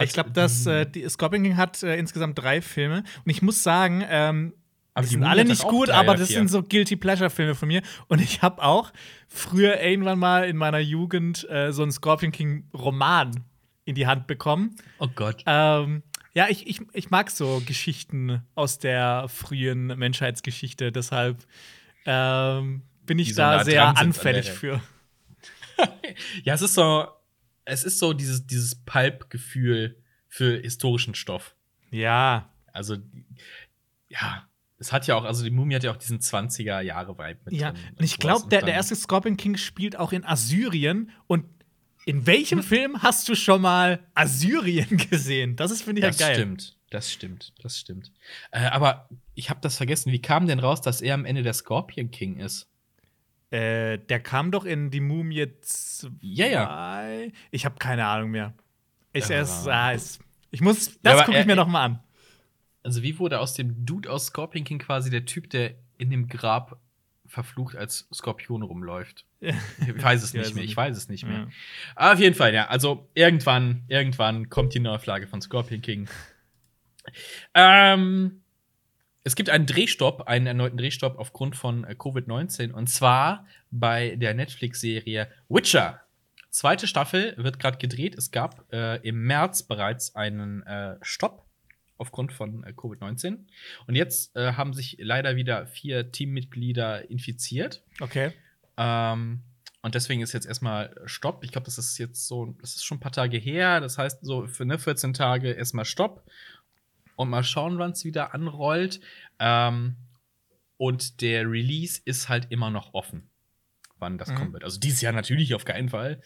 Ich glaube, dass äh, die Scorpion King hat äh, insgesamt drei Filme und ich muss sagen, ähm, Aber die sind alle nicht gut, aber das sind so guilty pleasure Filme von mir und ich habe auch früher irgendwann mal in meiner Jugend äh, so einen Scorpion King Roman in die Hand bekommen. Oh Gott. Ähm, ja, ich, ich, ich mag so Geschichten aus der frühen Menschheitsgeschichte, deshalb ähm, bin ich so da nah sehr an anfällig für. Ja, es ist so, es ist so dieses, dieses Pulp-Gefühl für historischen Stoff. Ja, Also, ja, es hat ja auch, also die Mumie hat ja auch diesen 20er-Jahre-Vibe mit ja. drin Und ich glaube, der, der erste Scorpion King spielt auch in Assyrien. Und in welchem Film hast du schon mal Assyrien gesehen? Das ist, finde ich, Das ja geil. stimmt, das stimmt, das stimmt. Äh, aber ich habe das vergessen. Wie kam denn raus, dass er am Ende der Scorpion King ist? Äh, der kam doch in die Mumie 2. Ja, ja. Ich habe keine Ahnung mehr. Ich, Ja. es, ah, es, ich muss, Ja, das aber gucke ich er- mir noch mal an. Also, wie wurde aus dem Dude aus Scorpion King quasi der Typ, der in dem Grab verflucht als Skorpion rumläuft? Ich weiß es nicht mehr, ich weiß es nicht mehr. Ja. Aber auf jeden Fall, ja. Also, irgendwann, irgendwann kommt die Neuauflage von Scorpion King. Ähm, es gibt einen Drehstopp, einen erneuten Drehstopp aufgrund von äh, Covid-19 und zwar bei der Netflix-Serie Witcher. Zweite Staffel wird gerade gedreht. Es gab äh, im März bereits einen äh, Stopp aufgrund von äh, Covid-19. Und jetzt äh, haben sich leider wieder vier Teammitglieder infiziert. Okay. Ähm, und deswegen ist jetzt erstmal Stopp. Ich glaube, das ist jetzt so, das ist schon ein paar Tage her. Das heißt, so für ne, 14 Tage erstmal Stopp. Und mal schauen, wann es wieder anrollt. Ähm, und der Release ist halt immer noch offen, wann das Mhm. kommen wird. Also dieses Jahr natürlich auf keinen Fall.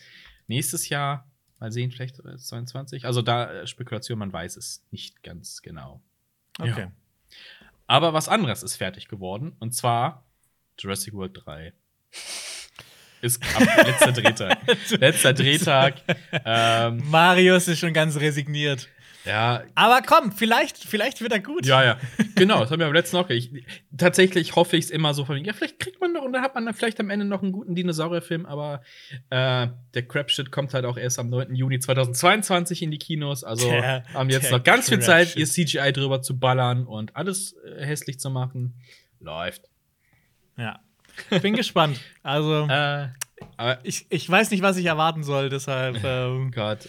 Nächstes Jahr, mal sehen, vielleicht äh, 22. Also da äh, Spekulation, man weiß es nicht ganz genau. Okay. Ja. Aber was anderes ist fertig geworden. Und zwar Jurassic World 3. Ist ab letzter Drehtag. letzter Drehtag. ähm, Marius ist schon ganz resigniert. Ja, Aber komm, vielleicht, vielleicht wird er gut. ja, ja. Genau, das haben wir am letzten auch. Ich, tatsächlich hoffe ich es immer so von, ja, vielleicht kriegt man noch und dann hat man dann vielleicht am Ende noch einen guten Dinosaurierfilm, aber äh, der Crap-Shit kommt halt auch erst am 9. Juni 2022 in die Kinos. Also Der- haben jetzt noch ganz viel Zeit, ihr. CGI drüber zu ballern und alles äh, hässlich zu machen. Läuft. Ja. Bin gespannt. Also, Äh, ich, ich weiß nicht, was ich erwarten soll, deshalb. Ähm, Gott.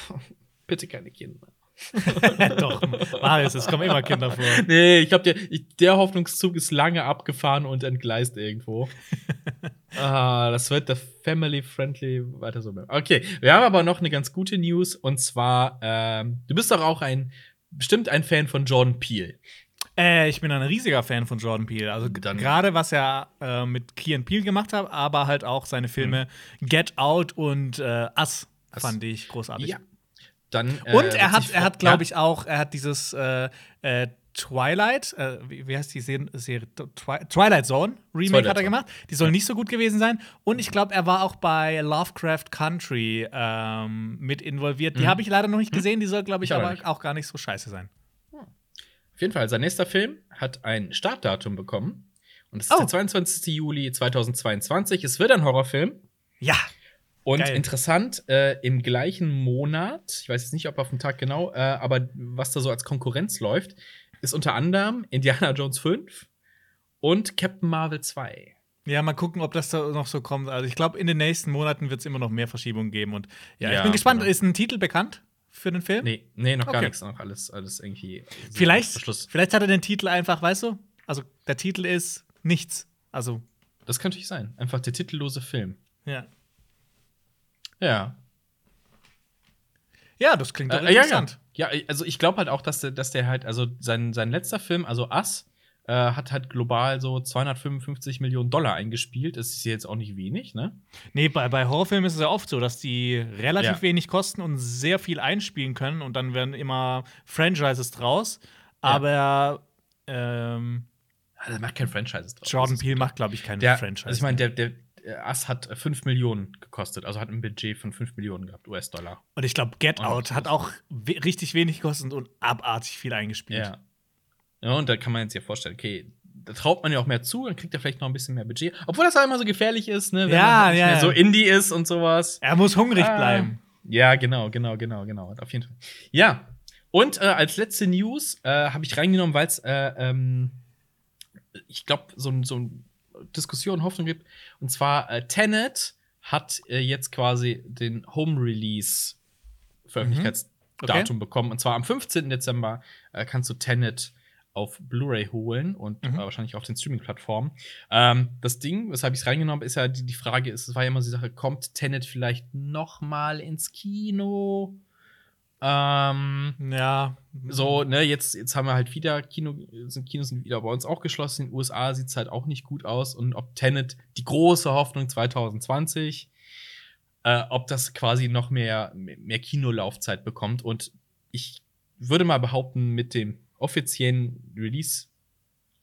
Bitte keine Kinder. doch, Marius, es kommen immer Kinder vor. Nee, ich glaube, der, der Hoffnungszug ist lange abgefahren und entgleist irgendwo. ah, das wird der family-friendly weiter so bleiben. Okay, wir haben aber noch eine ganz gute News und zwar, ähm, du bist doch auch ein, bestimmt ein Fan von Jordan Peele. Äh, ich bin ein riesiger Fan von Jordan Peele. Also gerade was er äh, mit Key and Peele gemacht hat, aber halt auch seine Filme Get Out und äh, Us Us. fand ich großartig. Ja. Dann, äh, Und er hat, er hat, glaube Ja? ich, auch, er hat dieses äh, äh, Twilight, äh, wie, wie heißt die Serie? Serie? Twi Twilight Zone Remake Twilight hat er gemacht. Die soll nicht so gut gewesen sein. Und ich glaube, er war auch bei Lovecraft Country ähm, mit involviert. Die Mhm. habe ich leider noch nicht gesehen. Die soll, glaube ich, Ich auch aber auch gar nicht so scheiße sein. Auf jeden Fall, sein nächster Film hat ein Startdatum bekommen. Und es ist Oh. der 22. Juli 2022. Es wird ein Horrorfilm. Ja. Und Geil. interessant, äh, im gleichen Monat, ich weiß jetzt nicht, ob auf den Tag genau, äh, aber was da so als Konkurrenz läuft, ist unter anderem Indiana Jones 5 und Captain Marvel 2. Ja, mal gucken, ob das da noch so kommt. Also ich glaube, in den nächsten Monaten wird es immer noch mehr Verschiebungen geben. Und ja, ich Ja, bin gespannt. genau. Ist ein Titel bekannt für den Film? Nee, nee, noch gar Okay. nichts, noch alles, alles irgendwie. Vielleicht, vielleicht hat er den Titel einfach, weißt du? Also der Titel ist nichts. Also, Das könnte ich sein. Einfach der titellose Film. ja. Ja. Ja, das klingt doch Äh, ja, ja. interessant. ja, also ich glaube halt auch, dass der, dass der halt, also sein, sein letzter Film, also Us, äh, hat halt global so 255 Millionen Dollar eingespielt. Das ist jetzt auch nicht wenig, ne? Nee, bei, bei Horrorfilmen ist es ja oft so, dass die relativ Ja. wenig kosten und sehr viel einspielen können und dann werden immer Franchises draus. Aber ähm, Der macht kein Franchise draus. Jordan Peele macht, glaube ich, kein Der, Franchise. also ich meine, der, der Us hat 5 Millionen gekostet, also hat ein Budget von 5 Millionen gehabt, US-Dollar. und ich glaube, Get Und- Out hat auch we richtig wenig gekostet und abartig viel eingespielt. Ja. Ja, und da kann man jetzt ja vorstellen, okay, da traut man ja auch mehr zu, dann kriegt er vielleicht noch ein bisschen mehr Budget. Obwohl das auch immer so gefährlich ist, ne? Wenn Ja, man nicht ja, mehr so Indie ist und sowas. Er muss hungrig Ah. bleiben. Ja, genau, genau, genau, genau. Auf jeden Fall. Ja. Und äh, als letzte News äh, habe ich reingenommen, weil es, äh, ähm, ich glaube, so, ein- so eine Diskussion, Hoffnung gibt. Und zwar, äh, Tenet hat äh, jetzt quasi den Home-Release Veröffentlichkeitsdatum bekommen. Und zwar am 15. Dezember äh, kannst du Tenet auf Blu-ray holen und Mhm. äh, wahrscheinlich auf den Streaming-Plattformen. Ähm, das Ding, weshalb ich es reingenommen habe, ist ja die, die Frage, ist, es war ja immer die Sache, kommt Tenet vielleicht noch mal ins Kino? Ähm, Ja. so, ne, jetzt, jetzt haben wir halt wieder Kino, sind Kinos sind wieder bei uns auch geschlossen. In den USA sieht es halt auch nicht gut aus. Und ob Tenet, die große Hoffnung 2020, äh, ob das quasi noch mehr, mehr Kinolaufzeit bekommt. Und ich würde mal behaupten, mit dem offiziellen Release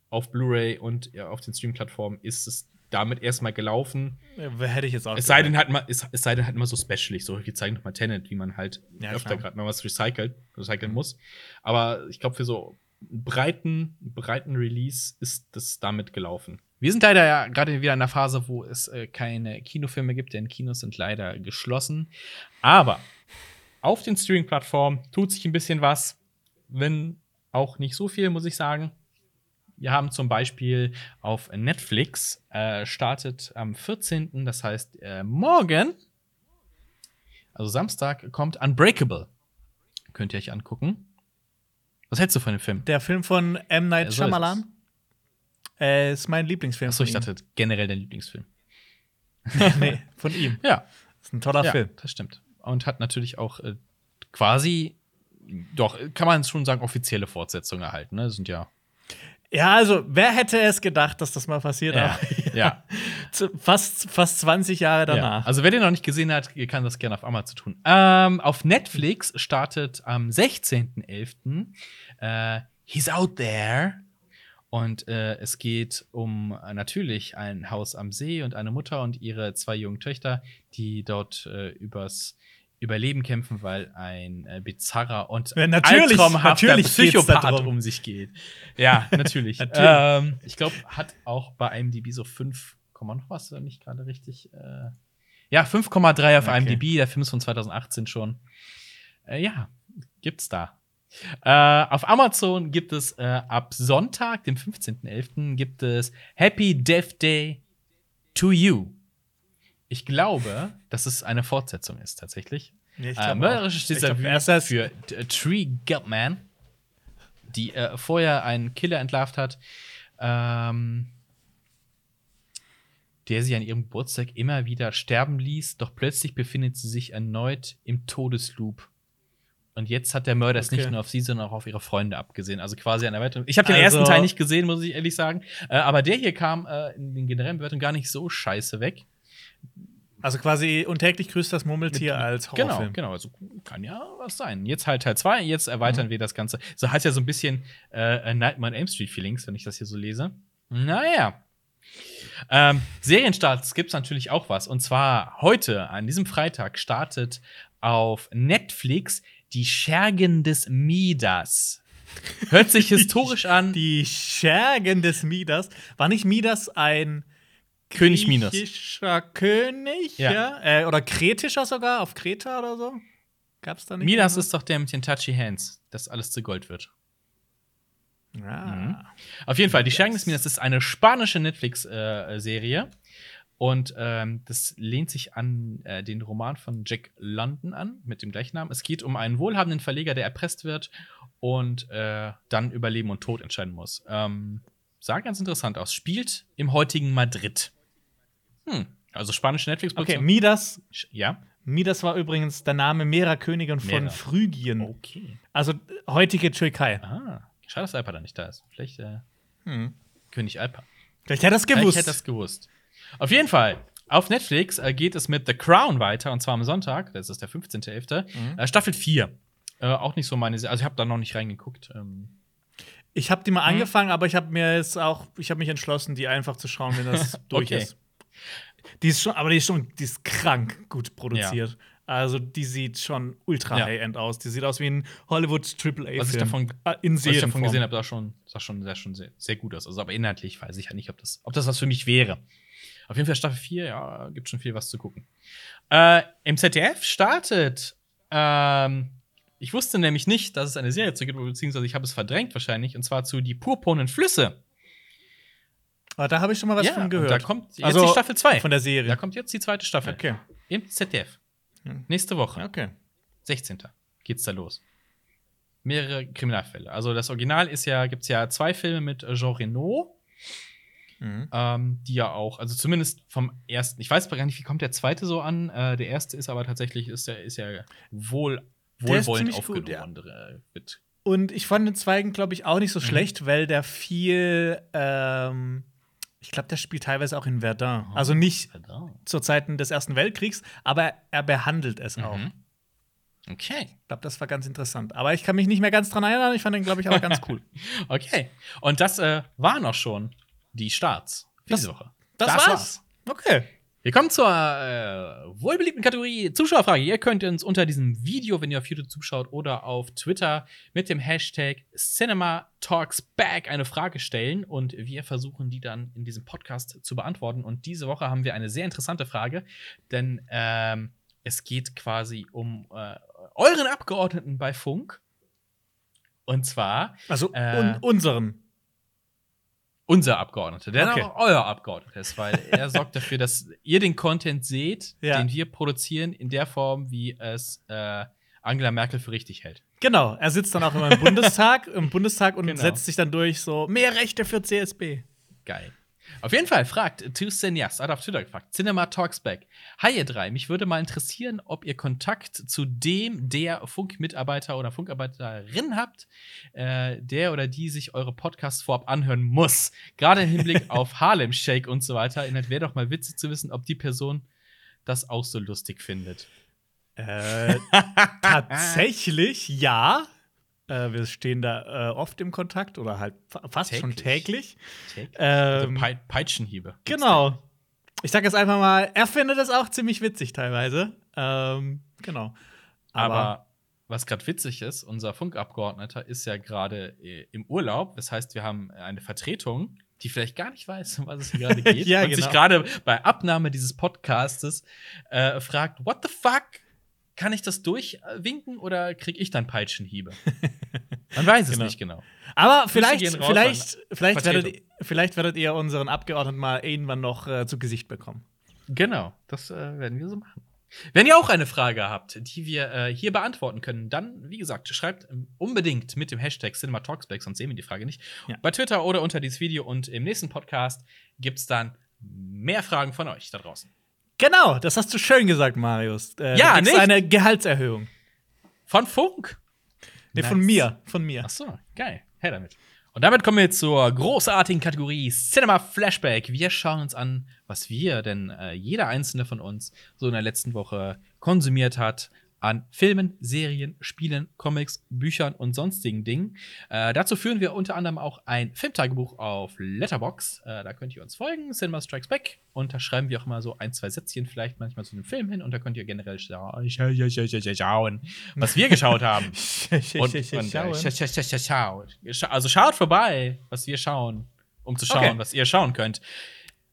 auf Blu-ray und ja, auf den Stream-Plattformen ist es damit erstmal gelaufen. Hätte ich jetzt auch Es sei denn halt mal, es, es sei denn halt mal so specialig, so wir zeigen noch mal Tenet, wie man halt Ja, öfter gerade mal was recycelt, recyceln muss. Aber ich glaube, für so einen breiten, breiten Release ist das damit gelaufen. Wir sind leider ja gerade wieder in einer Phase, wo es äh, keine Kinofilme gibt, denn Kinos sind leider geschlossen. Aber auf den Streaming-Plattformen tut sich ein bisschen was, wenn auch nicht so viel, muss ich sagen. Wir haben zum Beispiel auf Netflix äh, startet am 14., das heißt äh, morgen, also Samstag, kommt Unbreakable. Könnt ihr euch angucken. Was hältst du von dem Film? Der Film von M. Night Ja, so Shyamalan äh, ist mein Lieblingsfilm. Achso, ich dachte generell dein Lieblingsfilm. nee, von ihm. Ja, Ist ein toller ja Film. das stimmt. Und hat natürlich auch äh, quasi, doch, kann man schon sagen, offizielle Fortsetzungen erhalten. Ne? Das sind ja. Ja, also, wer hätte es gedacht, dass das mal passiert? Ja, Aber ja. zu- fast, fast 20 Jahre Ja. danach. Also, wer den noch nicht gesehen hat, ihr kann das gerne auf Amazon tun. Ähm, auf Netflix startet am 16.11. Äh, He's Out There. Und äh, es geht um äh, natürlich ein Haus am See und eine Mutter und ihre zwei jungen Töchter, die dort äh, übers Überleben kämpfen, weil ein äh, bizarrer und Ja, natürlich, natürlich Psychopath um sich geht. Ja, natürlich. Natürlich. ähm, ich glaube, hat auch bei IMDb so 5, Komma noch was, oder nicht gerade richtig. Äh, ja, 5,3 auf Okay. IMDb, der Film ist von 2018 schon. Äh, ja, gibt's da. Äh, auf Amazon gibt es äh, ab Sonntag, dem 15.11., gibt es Happy Death Day to You. Ich glaube, dass es eine Fortsetzung ist, tatsächlich. Nee, ich Äh, mörderisches Déjà-vu für äh, Tree Gutman, die äh, vorher einen Killer entlarvt hat, ähm, der sie an ihrem Geburtstag immer wieder sterben ließ, doch plötzlich befindet sie sich erneut im Todesloop. Und jetzt hat der Mörder es Okay. nicht nur auf sie, sondern auch auf ihre Freunde abgesehen. Also quasi eine Erweiterung. Ich habe den Also- ersten Teil nicht gesehen, muss ich ehrlich sagen. Äh, aber der hier kam äh, in den generellen Bewertungen gar nicht so scheiße weg. Also quasi und täglich grüßt das Murmeltier als Genau, Horrorfilm. genau. Also kann ja was sein. Jetzt halt Teil 2, jetzt Mhm. erweitern wir das Ganze. So hat ja so ein bisschen äh, Nightmare on Elm Street Feelings, wenn ich das hier so lese. Naja. Ähm, Serienstarts gibt's natürlich auch was. Und zwar heute, an diesem Freitag, startet auf Netflix die Schergen des Midas. Hört sich historisch an. Die Schergen des Midas. War nicht Midas ein König Minos. Griechischer König, Ja. ja. Äh, oder kretischer sogar, auf Kreta oder so. Gab's da nicht? Irgendwas? ist doch der mit den Touchy Hands, dass alles zu Gold wird. Ah. Auf jeden Fall, die Schergen des Midas ist eine spanische Netflix-Serie. und ähm, das lehnt sich an äh, den Roman von Jack London an, mit dem gleichen Namen. Es geht um einen wohlhabenden Verleger, der erpresst wird und äh, dann über Leben und Tod entscheiden muss. Ähm, sah ganz interessant aus. Spielt im heutigen Madrid. Hm, also spanische Okay, Netflix-Produktion. Midas. ja. Midas war übrigens der Name mehrerer Königin von Mehrer. Phrygien. Okay. Also äh, heutige Türkei. Ah, schade, dass Alpa da nicht da ist. Vielleicht äh, Hm. König Alpa. Vielleicht hätte er Vielleicht gewusst. hätte das gewusst. Auf jeden Fall. Auf Netflix äh, geht es mit The Crown weiter, und zwar am Sonntag, das ist der 15.11., Mhm. äh, Staffel 4. Äh, auch nicht so meine Serie. Also, ich habe da noch nicht reingeguckt. Ähm, Ich habe die mal Hm? angefangen, aber ich habe mir jetzt auch, ich habe mich entschlossen, die einfach zu schauen, wenn das durch Okay. ist. Die ist schon, aber die ist schon, die ist krank gut produziert. Also die sieht schon ultra Ja. High-End aus. Die sieht aus wie ein Hollywood Triple A was ich davon, Ah, in was ich davon gesehen habe, sah schon, sah schon, sah schon sehr, sehr gut aus. Also, aber inhaltlich weiß ich ja nicht, ob das, ob das was für mich wäre. Auf jeden Fall Staffel 4, ja, gibt schon viel was zu gucken. Äh, Im ZDF startet, ähm, ich wusste nämlich nicht, dass es eine Serie zu gibt, beziehungsweise ich habe es verdrängt wahrscheinlich, und zwar zu Die purpurnen Flüsse. Aber da habe ich schon mal was von und gehört. da kommt jetzt Also, die Staffel 2. Von der Serie. Da kommt jetzt die zweite Staffel. okay. Im ZDF. Hm. Nächste Woche, Okay. 16. geht's da los. Mehrere Kriminalfälle. Also das Original ist ja, gibt's ja zwei Filme mit äh, Jean Reno, Mhm. ähm, die ja auch, also zumindest vom ersten, ich weiß gar nicht, wie kommt der zweite so an. Äh, der erste ist aber tatsächlich, ist der, ist ja wohl, wohlwollend ziemlich gut, aufgenommen. äh, wird. Und ich fand den zweiten, glaube ich, auch nicht so Mhm. schlecht, weil der viel, ähm, ich glaube, der spielt teilweise auch in Verdun. Oh. Also nicht Verdammt. zu Zeiten des Ersten Weltkriegs, aber er behandelt es auch. Mhm. Okay. Ich glaube, das war ganz interessant. Aber ich kann mich nicht mehr ganz dran erinnern. Ich fand den, glaube ich, aber ganz cool. Okay. Und das äh, waren auch schon die Starts für Das- diese Woche. Das, war's. Okay. Wir kommen zur äh, wohlbeliebten Kategorie Zuschauerfrage. Ihr könnt uns unter diesem Video, wenn ihr auf YouTube zuschaut oder auf Twitter mit dem Hashtag CinemaTalksBack eine Frage stellen und wir versuchen die dann in diesem Podcast zu beantworten. Und diese Woche haben wir eine sehr interessante Frage, denn ähm, es geht quasi um äh, euren Abgeordneten bei Funk. Und zwar Also Äh, un unseren. Unser Abgeordneter, der Okay. auch euer Abgeordneter ist, weil er sorgt dafür, dass ihr den Content seht, Ja. den wir produzieren, in der Form, wie es äh, Angela Merkel für richtig hält. Genau. Er sitzt dann auch immer im Bundestag, im Bundestag und Genau. setzt sich dann durch so mehr Rechte für CSB. Geil. Auf jeden Fall fragt To Cineast, hat auf Twitter gefragt, Cinema Talks Back. Hi ihr drei, mich würde mal interessieren, ob ihr Kontakt zu dem der Funkmitarbeiter oder Funkarbeiterin habt, äh, der oder die sich eure Podcasts vorab anhören muss. Gerade im Hinblick auf Harlem Shake und so weiter. Wäre doch mal witzig zu wissen, ob die Person das auch so lustig findet. Äh, tatsächlich, ja. Äh, wir stehen da äh, oft im Kontakt oder halt fa- fast schon täglich. Täglich. Also Ähm, Pei Peitschenhiebe. Gibt's genau. Ich sag jetzt einfach mal, er findet es auch ziemlich witzig teilweise. Ähm, genau. Aber, was gerade witzig ist, unser Funkabgeordneter ist ja gerade äh, im Urlaub. Das heißt, wir haben eine Vertretung, die vielleicht gar nicht weiß, um was es hier gerade geht. Ja, und genau. sich gerade bei Abnahme dieses Podcastes äh, fragt: What the fuck? Kann ich das durchwinken oder kriege ich dann Peitschenhiebe? Man weiß es Genau. nicht genau. Aber vielleicht, vielleicht, vielleicht, werdet, vielleicht werdet ihr unseren Abgeordneten mal irgendwann noch äh, zu Gesicht bekommen. Genau, das äh, werden wir so machen. Wenn ihr auch eine Frage habt, die wir äh, hier beantworten können, dann, wie gesagt, schreibt ähm, unbedingt mit dem Hashtag CinemaTalksback, sonst sehen wir die Frage nicht. Ja. Bei Twitter oder unter dieses Video und im nächsten Podcast gibt es dann mehr Fragen von euch da draußen. Genau, das hast du schön gesagt, Marius. Äh, Ja, nicht? eine Gehaltserhöhung. Von Funk. Nee, von Nice. mir, von mir. Ach so, geil. Her damit. Und damit kommen wir zur großartigen Kategorie Cinema Flashback. Wir schauen uns an, was wir, denn äh, jeder einzelne von uns so in der letzten Woche konsumiert hat an Filmen, Serien, Spielen, Comics, Büchern und sonstigen Dingen. Äh, dazu führen wir unter anderem auch ein Filmtagebuch auf Letterbox. Äh, da könnt ihr uns folgen, Cinema Strikes Back. Und da schreiben wir auch mal so ein, zwei Sätzchen vielleicht manchmal zu einem Film hin. Und da könnt ihr generell scha scha scha scha scha schauen, was wir geschaut haben. Und, und Also schaut vorbei, was wir schauen, um zu schauen, Okay. was ihr schauen könnt.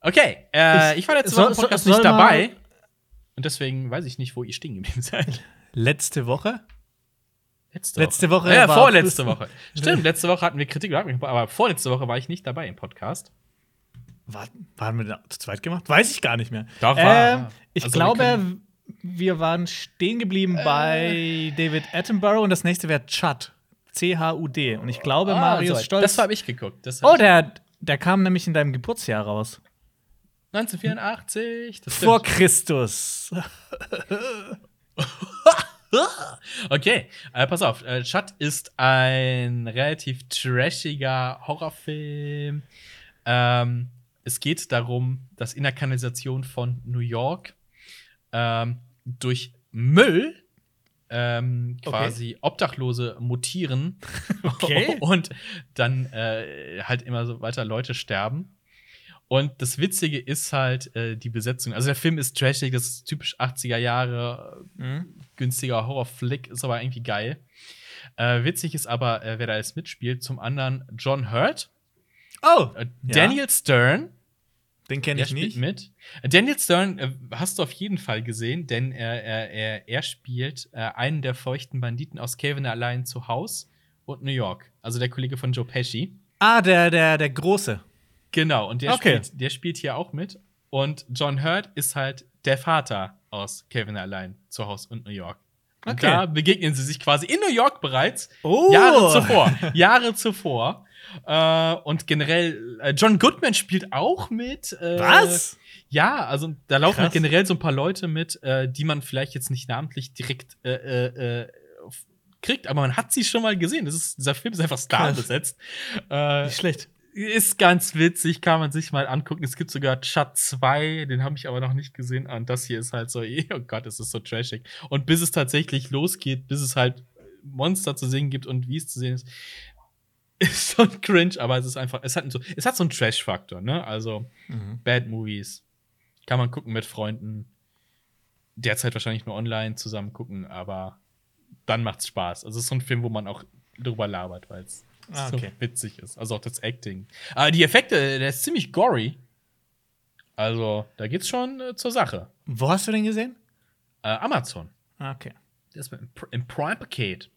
Okay, äh, ich, Ich- war letzte soll- Woche im Podcast nicht mal- dabei. Und deswegen weiß ich nicht, wo ihr stehen geblieben seid. Letzte Woche? Letzte, Letzte Woche Ja, vorletzte Woche. Stimmt, letzte Woche hatten wir Kritik, aber vorletzte Woche war ich nicht dabei im Podcast. War, waren wir da zu zweit gemacht? Weiß ich gar nicht mehr. Doch, war- ähm, ich also wir glaube, können- wir, waren stehen geblieben bei David Attenborough und das nächste wäre Chud. C-H-U-D. Und ich glaube, Marius so, Stolz. Das habe ich geguckt. Hab oh, ich- der, der kam nämlich in deinem Geburtsjahr raus. 1984. Das Vor. Christus. Okay, äh, pass auf. Äh, Shut ist ein relativ trashiger Horrorfilm. Ähm, es geht darum, dass in der Kanalisation von New York ähm, durch Müll ähm, Okay. quasi Obdachlose mutieren Okay. und dann äh, halt immer so weiter Leute sterben. Und das Witzige ist halt äh, die Besetzung. Also der Film ist trashig, das ist typisch 80er Jahre, Mhm. günstiger Horrorflick, ist aber irgendwie geil. Äh, witzig ist aber, äh, wer da alles mitspielt. Zum anderen John Hurt, Oh, äh, Ja. Daniel Stern, den kenne ich nicht. mit. Äh, Daniel Stern äh, hast du auf jeden Fall gesehen, denn er, er, er, er spielt äh, einen der feuchten Banditen aus Kevin allein zu Haus und New York. Also der Kollege von Joe Pesci. Ah, der, der, der Große. Genau, und der, Okay. spielt, der spielt hier auch mit. Und John Hurt ist halt der Vater aus Kevin allein zu Haus und New York. Und Okay. da begegnen sie sich quasi in New York bereits. Oh. Jahre zuvor. Jahre zuvor. Äh, und generell, äh, John Goodman spielt auch mit. Äh, Was? Ja, also da laufen halt generell so ein paar Leute mit, äh, die man vielleicht jetzt nicht namentlich direkt äh, äh, kriegt, aber man hat sie schon mal gesehen. Das ist, dieser Film ist einfach star besetzt. Nicht schlecht. Ist ganz witzig, kann man sich mal angucken. Es gibt sogar Chat 2, den habe ich aber noch nicht gesehen. Und das hier ist halt so, oh Gott, es ist so trashig. Und bis es tatsächlich losgeht, bis es halt Monster zu sehen gibt und wie es zu sehen ist, ist schon cringe, aber es ist einfach, es hat so, es hat so einen Trash-Faktor, ne? Also, Mhm. Bad Movies. Kann man gucken mit Freunden. Derzeit wahrscheinlich nur online zusammen gucken, aber dann macht's Spaß. Also, es ist so ein Film, wo man auch drüber labert, weil es Ah, so okay. witzig ist. Also auch das Acting. Aber die Effekte, der ist ziemlich gory. Also, da geht's schon äh, zur Sache. Wo hast du den gesehen? Äh, Amazon. Ah, okay. Der ist im, Pr- im Prime-Paket.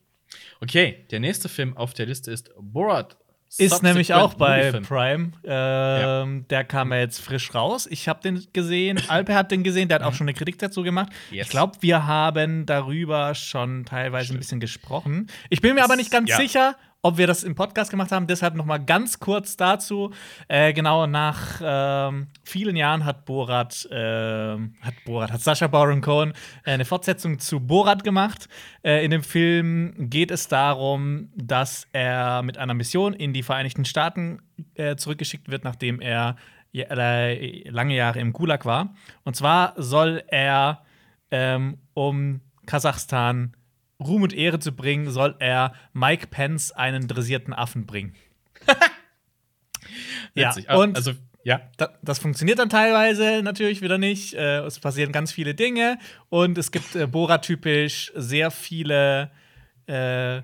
Okay, der nächste Film auf der Liste ist Borat. Ist nämlich auch bei. Prime. Ähm, Der kam ja jetzt frisch raus. Ich habe den gesehen. Alper hat den gesehen. Der hat auch schon eine Kritik dazu gemacht. Mhm. Yes. Ich glaube, wir haben darüber schon teilweise ein Stimmt. bisschen gesprochen. Ich bin mir aber nicht ganz ja. sicher, ob wir das im Podcast gemacht haben. Deshalb noch mal ganz kurz dazu. Äh, genau nach ähm, vielen Jahren hat Borat, ähm, hat Borat, hat Sacha Baron Cohen äh, eine Fortsetzung zu Borat gemacht. Äh, in dem Film geht es darum, dass er mit einer Mission in die Vereinigten Staaten äh, zurückgeschickt wird, nachdem er äh, lange Jahre im Gulag war. Und zwar soll er ähm, um Kasachstan Ruhm und Ehre zu bringen, soll er Mike Pence einen dressierten Affen bringen. ja. Ah, und also, ja. da, das funktioniert dann teilweise natürlich wieder nicht. Äh, es passieren ganz viele Dinge und es gibt äh, Borat-typisch sehr viele äh,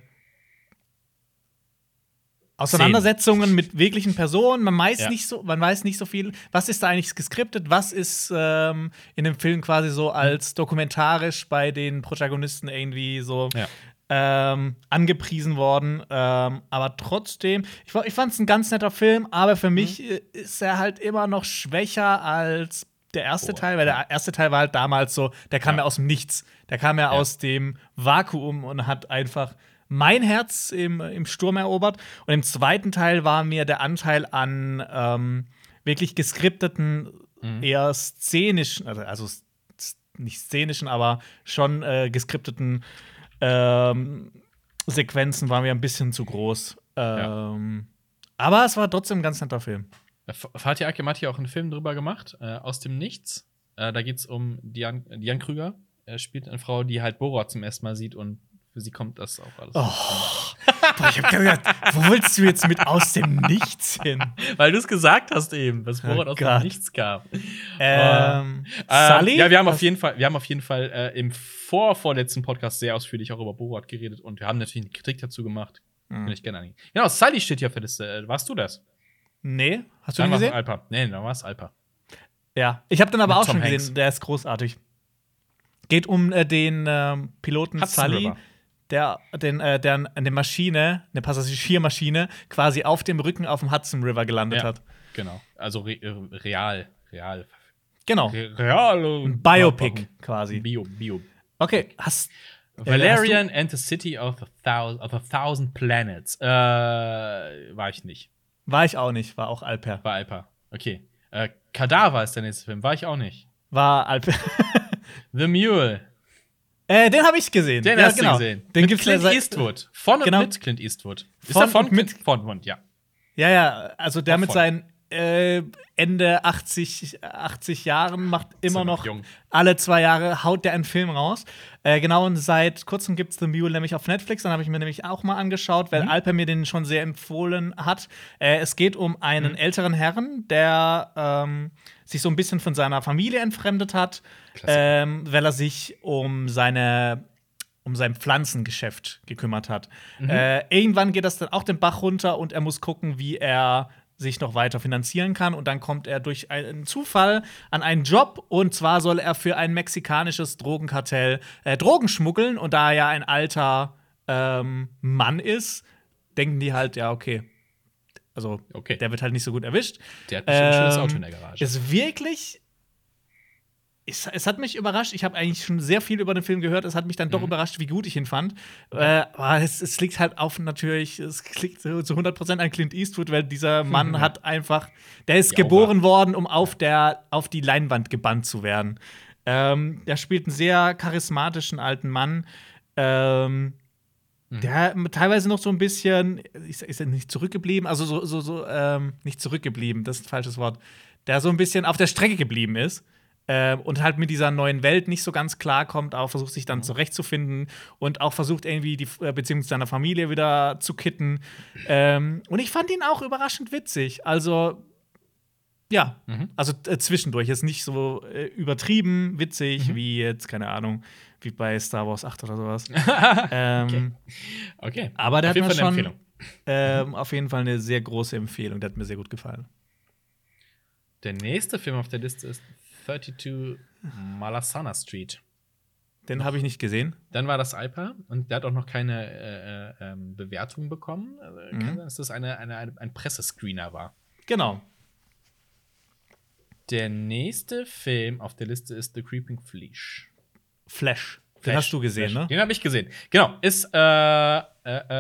Auseinandersetzungen mit wirklichen Personen. Man weiß, Ja. nicht so, man weiß nicht so viel. Was ist da eigentlich geskriptet? Was ist ähm, in dem Film quasi so als dokumentarisch bei den Protagonisten irgendwie so Ja. ähm, angepriesen worden. Ähm, aber trotzdem, ich, ich fand es ein ganz netter Film, aber für mich Mhm. äh, ist er halt immer noch schwächer als der erste Oh, Teil, weil der erste Teil war halt damals so, der kam ja, Ja. aus dem Nichts. Der kam ja, aus dem Vakuum und hat einfach mein Herz im, im Sturm erobert. Und im zweiten Teil war mir der Anteil an ähm, wirklich geskripteten, Mhm. eher szenischen, also, also nicht szenischen, aber schon äh, geskripteten ähm, Sequenzen waren mir ein bisschen zu groß. Ähm, Aber es war trotzdem ein ganz netter Film. F- Fatih Akim hat hier auch einen Film drüber gemacht, äh, aus dem Nichts. Äh, da geht's um Diane, Diane Krüger. Er spielt eine Frau, die halt Borat zum ersten Mal sieht und für sie kommt das auch alles. Oh. Boah, ich hab gedacht, wo willst du jetzt mit aus dem Nichts hin? Weil du es gesagt hast eben, dass Oh Borat aus Gott. dem Nichts kam. Ähm, Ähm, Sully? Ja, wir haben auf Was- jeden Fall, wir haben auf jeden Fall äh, im vorvorletzten Podcast sehr ausführlich auch über Borat geredet und wir haben natürlich eine Kritik dazu gemacht. Hm. Kann ich gerne angehen. Genau, Sully steht hier für das. Äh, warst du das? Nee, hast du Dann den gesehen? Alpa. Nee, dann war es Alpa. Ja, ich habe den aber Mit auch Tom schon Hanks. gesehen. Der ist großartig. Geht um äh, den ähm, Piloten Hudson Sully, River. Der, den, äh, der eine Maschine, eine Passagiermaschine, quasi auf dem Rücken auf dem Hudson River gelandet Ja. hat. Genau. Also re äh, real. Real. Genau. Re real. Ein Biopic quasi. Bio, Bio. Okay, hast Valerian and the City of a Thousand, of a thousand Planets. Äh, war ich nicht. war ich auch nicht, war auch Alper. War Alpa. Okay. Äh, Kadaver ist der nächste Film. War ich auch nicht. War Alper. The Mule. Äh, den habe ich gesehen. Den ja, hast genau. du gesehen. Den mit gibt's ja Clint seit- Eastwood. Von und Genau. mit Clint Eastwood. Ist Von er von mit- Clint? Von und, ja. Ja, ja, also der Auch mit seinen äh, Ende 80, 80 Jahren macht immer er noch jung. alle zwei Jahre haut der einen Film raus. Äh, genau, und seit kurzem gibt es The Mule nämlich auf Netflix. Dann habe ich mir nämlich auch mal angeschaut, weil Alper mir den schon sehr empfohlen hat. Äh, es geht um einen älteren Herrn, der ähm, sich so ein bisschen von seiner Familie entfremdet hat, ähm, weil er sich um seine um sein Pflanzengeschäft gekümmert hat. Äh, irgendwann geht das dann auch den Bach runter und er muss gucken, wie er sich noch weiter finanzieren kann. Und dann kommt er durch einen Zufall an einen Job. Und zwar soll er für ein mexikanisches Drogenkartell äh, Drogen schmuggeln. Und da er ja ein alter ähm, Mann ist, denken die halt, ja, okay. Also, Okay. der wird halt nicht so gut erwischt. Der hat ein schönes Ähm, Auto in der Garage. Ist wirklich. Es, es hat mich überrascht. Ich habe eigentlich schon sehr viel über den Film gehört. Es hat mich dann doch Mhm. überrascht, wie gut ich ihn fand. Äh, aber es, es liegt halt auf natürlich, es liegt zu 100% an Clint Eastwood, weil dieser Mann hat einfach, der ist Ja, geboren worden, um auf, der, auf die Leinwand gebannt zu werden. Ähm, der spielt einen sehr charismatischen alten Mann. Ähm, Mhm. der teilweise noch so ein bisschen, ist, ist er nicht zurückgeblieben? Also so, so, so ähm, nicht zurückgeblieben, das ist ein falsches Wort. Der so ein bisschen auf der Strecke geblieben ist ähm, und halt mit dieser neuen Welt nicht so ganz klarkommt, auch versucht sich dann zurechtzufinden und auch versucht irgendwie die äh, Beziehung zu seiner Familie wieder zu kitten. Ähm, und ich fand ihn auch überraschend witzig. Also ja, Mhm. also äh, zwischendurch ist nicht so äh, übertrieben witzig Mhm. wie jetzt keine Ahnung, wie bei Star Wars 8 oder sowas. ähm, okay. aber der Auf hat mir eine schon Empfehlung. ähm, auf jeden Fall eine sehr große Empfehlung. Der hat mir sehr gut gefallen. Der nächste Film auf der Liste ist 32 Malasana Street. Den habe ich nicht gesehen. Dann war das Alpa und der hat auch noch keine äh, äh, ähm, Bewertung bekommen. Also, Mhm. Kann sein, dass das eine, eine, eine, ein Pressescreener war. Genau. Der nächste Film auf der Liste ist The Creeping Flesh. Flash. Den Flash, hast du gesehen, Flash. ne? Den habe ich gesehen. Genau. Ist äh, äh, äh,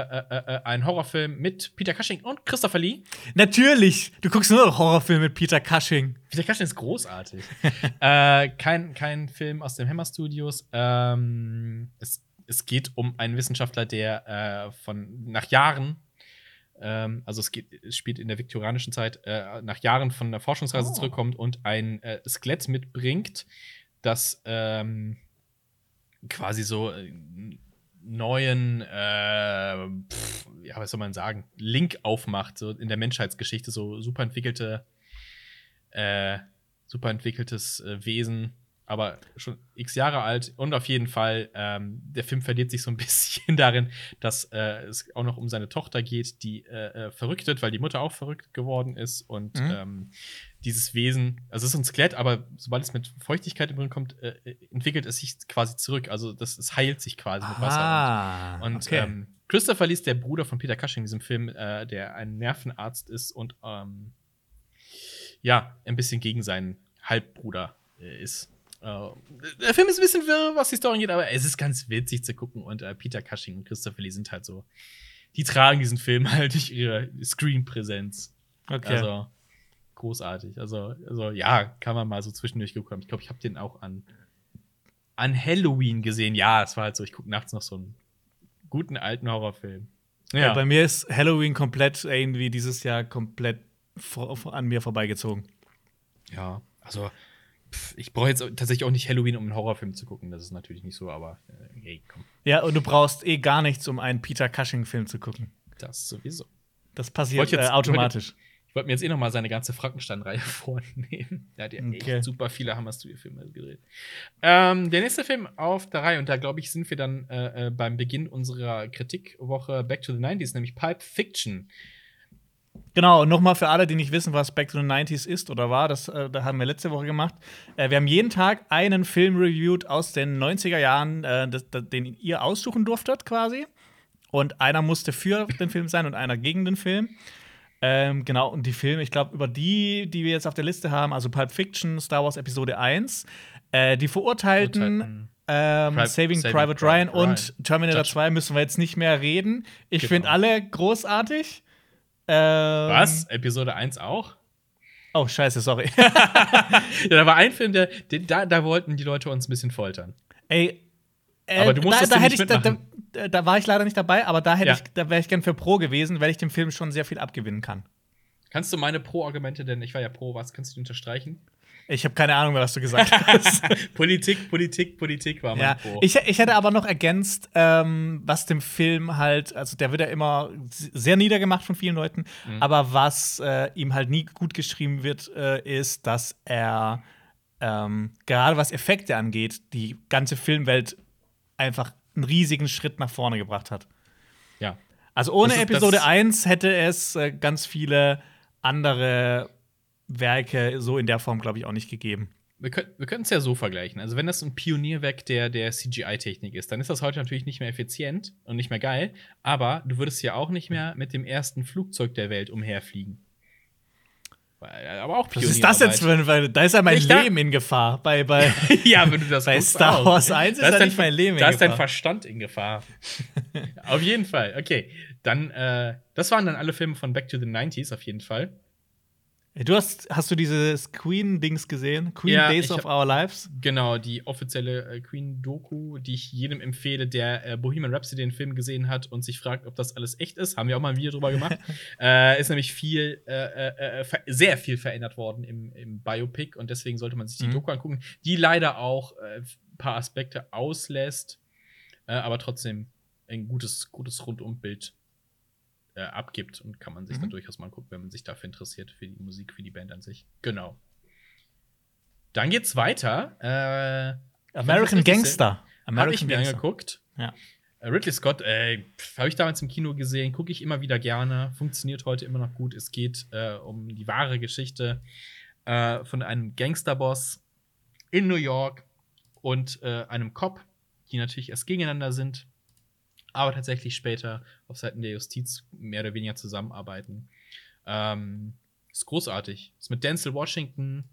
ein Horrorfilm mit Peter Cushing und Christopher Lee. Natürlich. Du guckst nur noch Horrorfilme mit Peter Cushing. Peter Cushing ist großartig. äh, kein, kein Film aus dem Hammer Studios. Ähm, es, es geht um einen Wissenschaftler, der äh, von nach Jahren, ähm, also es, geht, es spielt in der viktorianischen Zeit, äh, nach Jahren von der Forschungsreise Oh. zurückkommt und ein äh, Skelett mitbringt, das ähm, quasi so äh, neuen, äh, pff, ja, was soll man sagen, Link aufmacht, so in der Menschheitsgeschichte, so super entwickelte äh, super entwickeltes äh, Wesen, aber schon x Jahre alt. Und auf jeden Fall, ähm, der Film verliert sich so ein bisschen darin, dass äh, es auch noch um seine Tochter geht, die äh, äh, verrückt wird, weil die Mutter auch verrückt geworden ist. Und Mhm. ähm, dieses Wesen, also es ist ein Skelett, aber sobald es mit Feuchtigkeit in Berührung kommt, äh, äh, entwickelt es sich quasi zurück. Also das, es heilt sich quasi mit Wasser. Ah, Und okay. ähm, Christopher Lee ist der Bruder von Peter Cushing in diesem Film, äh, der ein Nervenarzt ist und ähm, ja, ein bisschen gegen seinen Halbbruder äh, ist. Äh, der Film ist ein bisschen wirr, was die Story angeht, aber es ist ganz witzig zu gucken. Und äh, Peter Cushing und Christopher Lee sind halt so, die tragen diesen Film halt durch ihre Screen-Präsenz. okay. Also großartig. Also, also ja, kann man mal so zwischendurch gekommen. Ich glaube, ich habe den auch an, an Halloween gesehen. Ja, es war halt so, ich gucke nachts noch so einen guten alten Horrorfilm. ja. bei mir ist Halloween komplett irgendwie dieses Jahr komplett an mir vorbeigezogen. Ja, also pff, ich brauche jetzt tatsächlich auch nicht Halloween, um einen Horrorfilm zu gucken. Das ist natürlich nicht so, aber äh, hey, komm, Ja, und du brauchst eh gar nichts, um einen Peter Cushing-Film zu gucken. das sowieso. Das passiert jetzt- äh, automatisch. Ich wollte mir jetzt eh noch mal seine ganze Frankenstein-Reihe vornehmen. Der hat ja Okay. echt super viele Hammer-Studio-Filme gedreht. Ähm, der nächste Film auf der Reihe, und da glaube ich, sind wir dann äh, äh, beim Beginn unserer Kritikwoche Back to the 90s, nämlich Pulp Fiction. Genau, nochmal für alle, die nicht wissen, was Back to the 90s ist oder war, das, äh, da haben wir letzte Woche gemacht. Äh, wir haben jeden Tag einen Film reviewed aus den 90er Jahren, äh, das, das, den ihr aussuchen durftet quasi. Und einer musste für den Film sein und einer gegen den Film. Ähm, genau, und die Filme, ich glaube, über die, die wir jetzt auf der Liste haben, also Pulp Fiction, Star Wars Episode 1, äh, die Verurteilten, ähm, Pri- Saving, Saving Private Private Ryan Ryan. und Terminator Judge. 2 müssen wir jetzt nicht mehr reden. Ich Genau. finde alle großartig. Ähm, Was? Episode 1 auch? Oh, scheiße, sorry. Ja, da war ein Film, der, den, da, da wollten die Leute uns ein bisschen foltern. Ey, äh, Aber du musstest da, da hätte nicht ich, da, da, da war ich leider nicht dabei, aber da hätte Ja. ich, da wäre ich gern für Pro gewesen, weil ich dem Film schon sehr viel abgewinnen kann. Kannst du meine Pro-Argumente, denn ich war ja Pro, was kannst du die unterstreichen? Ich habe keine Ahnung mehr, was du gesagt hast. Politik, Politik, Politik war mein ja, Pro. ich, ich hätte aber noch ergänzt, ähm, was dem Film halt, also der wird ja immer sehr niedergemacht von vielen Leuten, Mhm. aber was äh, ihm halt nie gut geschrieben wird, äh, ist, dass er ähm, gerade was Effekte angeht, die ganze Filmwelt einfach einen riesigen Schritt nach vorne gebracht hat. ja. Also ohne ist- Episode das- 1 hätte es äh, ganz viele andere Werke so in der Form, glaube ich, auch nicht gegeben. Wir können wir können es ja so vergleichen. Also, wenn das ein Pionierwerk der, der CGI-Technik ist, dann ist das heute natürlich nicht mehr effizient und nicht mehr geil. Aber du würdest ja auch nicht mehr mit dem ersten Flugzeug der Welt umherfliegen. Weil- Aber auch Was ist das jetzt für ein, weil da ist ja mein Ich Leben in Gefahr. Bei, bei ja, wenn du das Bei Star. Wars 1 ist Da ja nicht mein Leben in Da ist dein Gefahr. Verstand in Gefahr. auf jeden Fall. Okay, dann, äh, das waren dann alle Filme von Back to the 90s, auf jeden Fall. Du hast, hast du dieses Queen-Dings gesehen? Queen Ja, Days of hab- Our Lives? Genau, die offizielle äh, Queen-Doku, die ich jedem empfehle, der äh, Bohemian Rhapsody den Film gesehen hat und sich fragt, ob das alles echt ist. Haben wir auch mal ein Video drüber gemacht. äh, ist nämlich viel, äh, äh, äh, sehr viel verändert worden im, im Biopic und deswegen sollte man sich die Mhm. Doku angucken, die leider auch ein paar Aspekte auslässt, aber trotzdem ein gutes, gutes Rundumbild äh, abgibt und kann man sich Mhm. dann durchaus mal angucken, wenn man sich dafür interessiert, für die Musik, für die Band an sich. Genau. Dann geht's weiter. Äh, American Gangster. habe ich mir Gangster. angeguckt. Ja. Äh, Ridley Scott, äh, habe ich damals im Kino gesehen, gucke ich immer wieder gerne, funktioniert heute immer noch gut. Es geht äh, um die wahre Geschichte äh, von einem Gangsterboss in New York und äh, einem Cop, die natürlich erst gegeneinander sind, aber tatsächlich später auf Seiten der Justiz mehr oder weniger zusammenarbeiten. Ähm, ist großartig. Ist mit Denzel Washington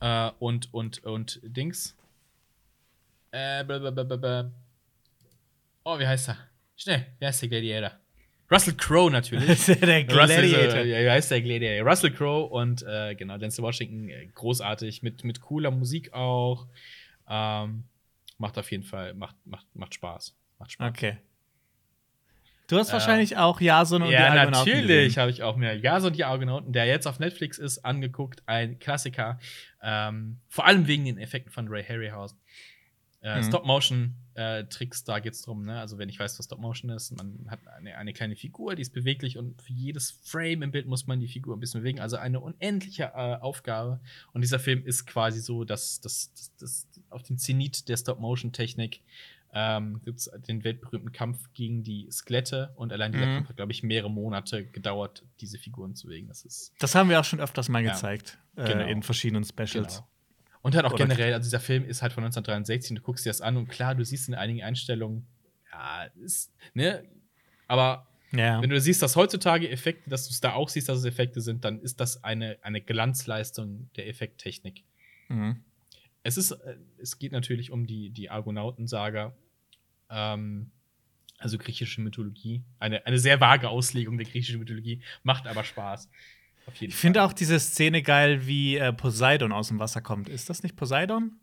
äh, und, und, und Dings. Äh, blablabla. Oh, wie heißt er? Schnell, wie heißt der Gladiator? Russell Crowe natürlich. der Russell, Gladiator. äh, ja, wie heißt der Gladiator? Russell Crowe und äh, genau, Denzel Washington, äh, großartig, mit, mit cooler Musik auch. Ähm, macht auf jeden Fall, macht, macht, macht Spaß. Macht Spaß. Okay. Du hast Äh, wahrscheinlich auch Jason und die Ja, Argonauten natürlich gesehen. habe ich auch mir Jason und die Argonauten, der jetzt auf Netflix ist, angeguckt. Ein Klassiker. Ähm, vor allem wegen den Effekten von Ray Harryhausen. Äh, Mhm. Stop-Motion-Tricks, da geht es drum. Ne? Also, wenn ich weiß, was Stop-Motion ist, man hat eine, eine kleine Figur, die ist beweglich und für jedes Frame im Bild muss man die Figur ein bisschen bewegen. Also eine unendliche äh, Aufgabe. Und dieser Film ist quasi so, dass das, das, das auf dem Zenit der Stop-Motion-Technik ähm, gibt es den weltberühmten Kampf gegen die Skelette und allein dieser Mhm. Kampf hat, glaube ich, mehrere Monate gedauert, diese Figuren zu bewegen. Das ist Das haben wir auch schon öfters mal Ja. gezeigt. Genau. Äh, in verschiedenen Specials. genau. Und halt auch Oder- generell, also dieser Film ist halt von 1963 und du guckst dir das an und klar, du siehst in einigen Einstellungen, ja, ist, ne, aber Ja. wenn du siehst, dass heutzutage Effekte, dass du es da auch siehst, dass es Effekte sind, dann ist das eine, eine Glanzleistung der Effekttechnik. Mhm. Es ist, äh, es geht natürlich um die, die Argonautensaga, ähm, also griechische Mythologie. Eine, eine sehr vage Auslegung der griechischen Mythologie, macht aber Spaß. Auf jeden Ich finde auch diese Szene geil, wie äh, Poseidon aus dem Wasser kommt. Ist das nicht Poseidon?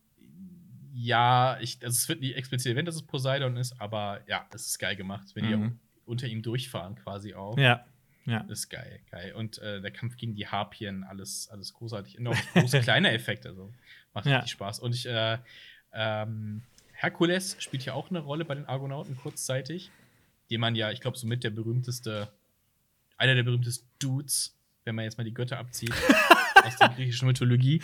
Ja, ich, also es wird nicht explizit erwähnt, dass es Poseidon ist, aber ja, es ist geil gemacht, wenn die Mhm. unter ihm durchfahren quasi auch. Ja. Ja. Das ist geil, geil. Und äh, der Kampf gegen die Harpien, alles, alles großartig. Und auch große kleine Effekte, also macht Ja. richtig Spaß. Und ich, äh, ähm, Herkules spielt ja auch eine Rolle bei den Argonauten kurzzeitig, den man ja, ich glaube, so mit der berühmteste, einer der berühmtesten Dudes, wenn man jetzt mal die Götter abzieht, aus der griechischen Mythologie.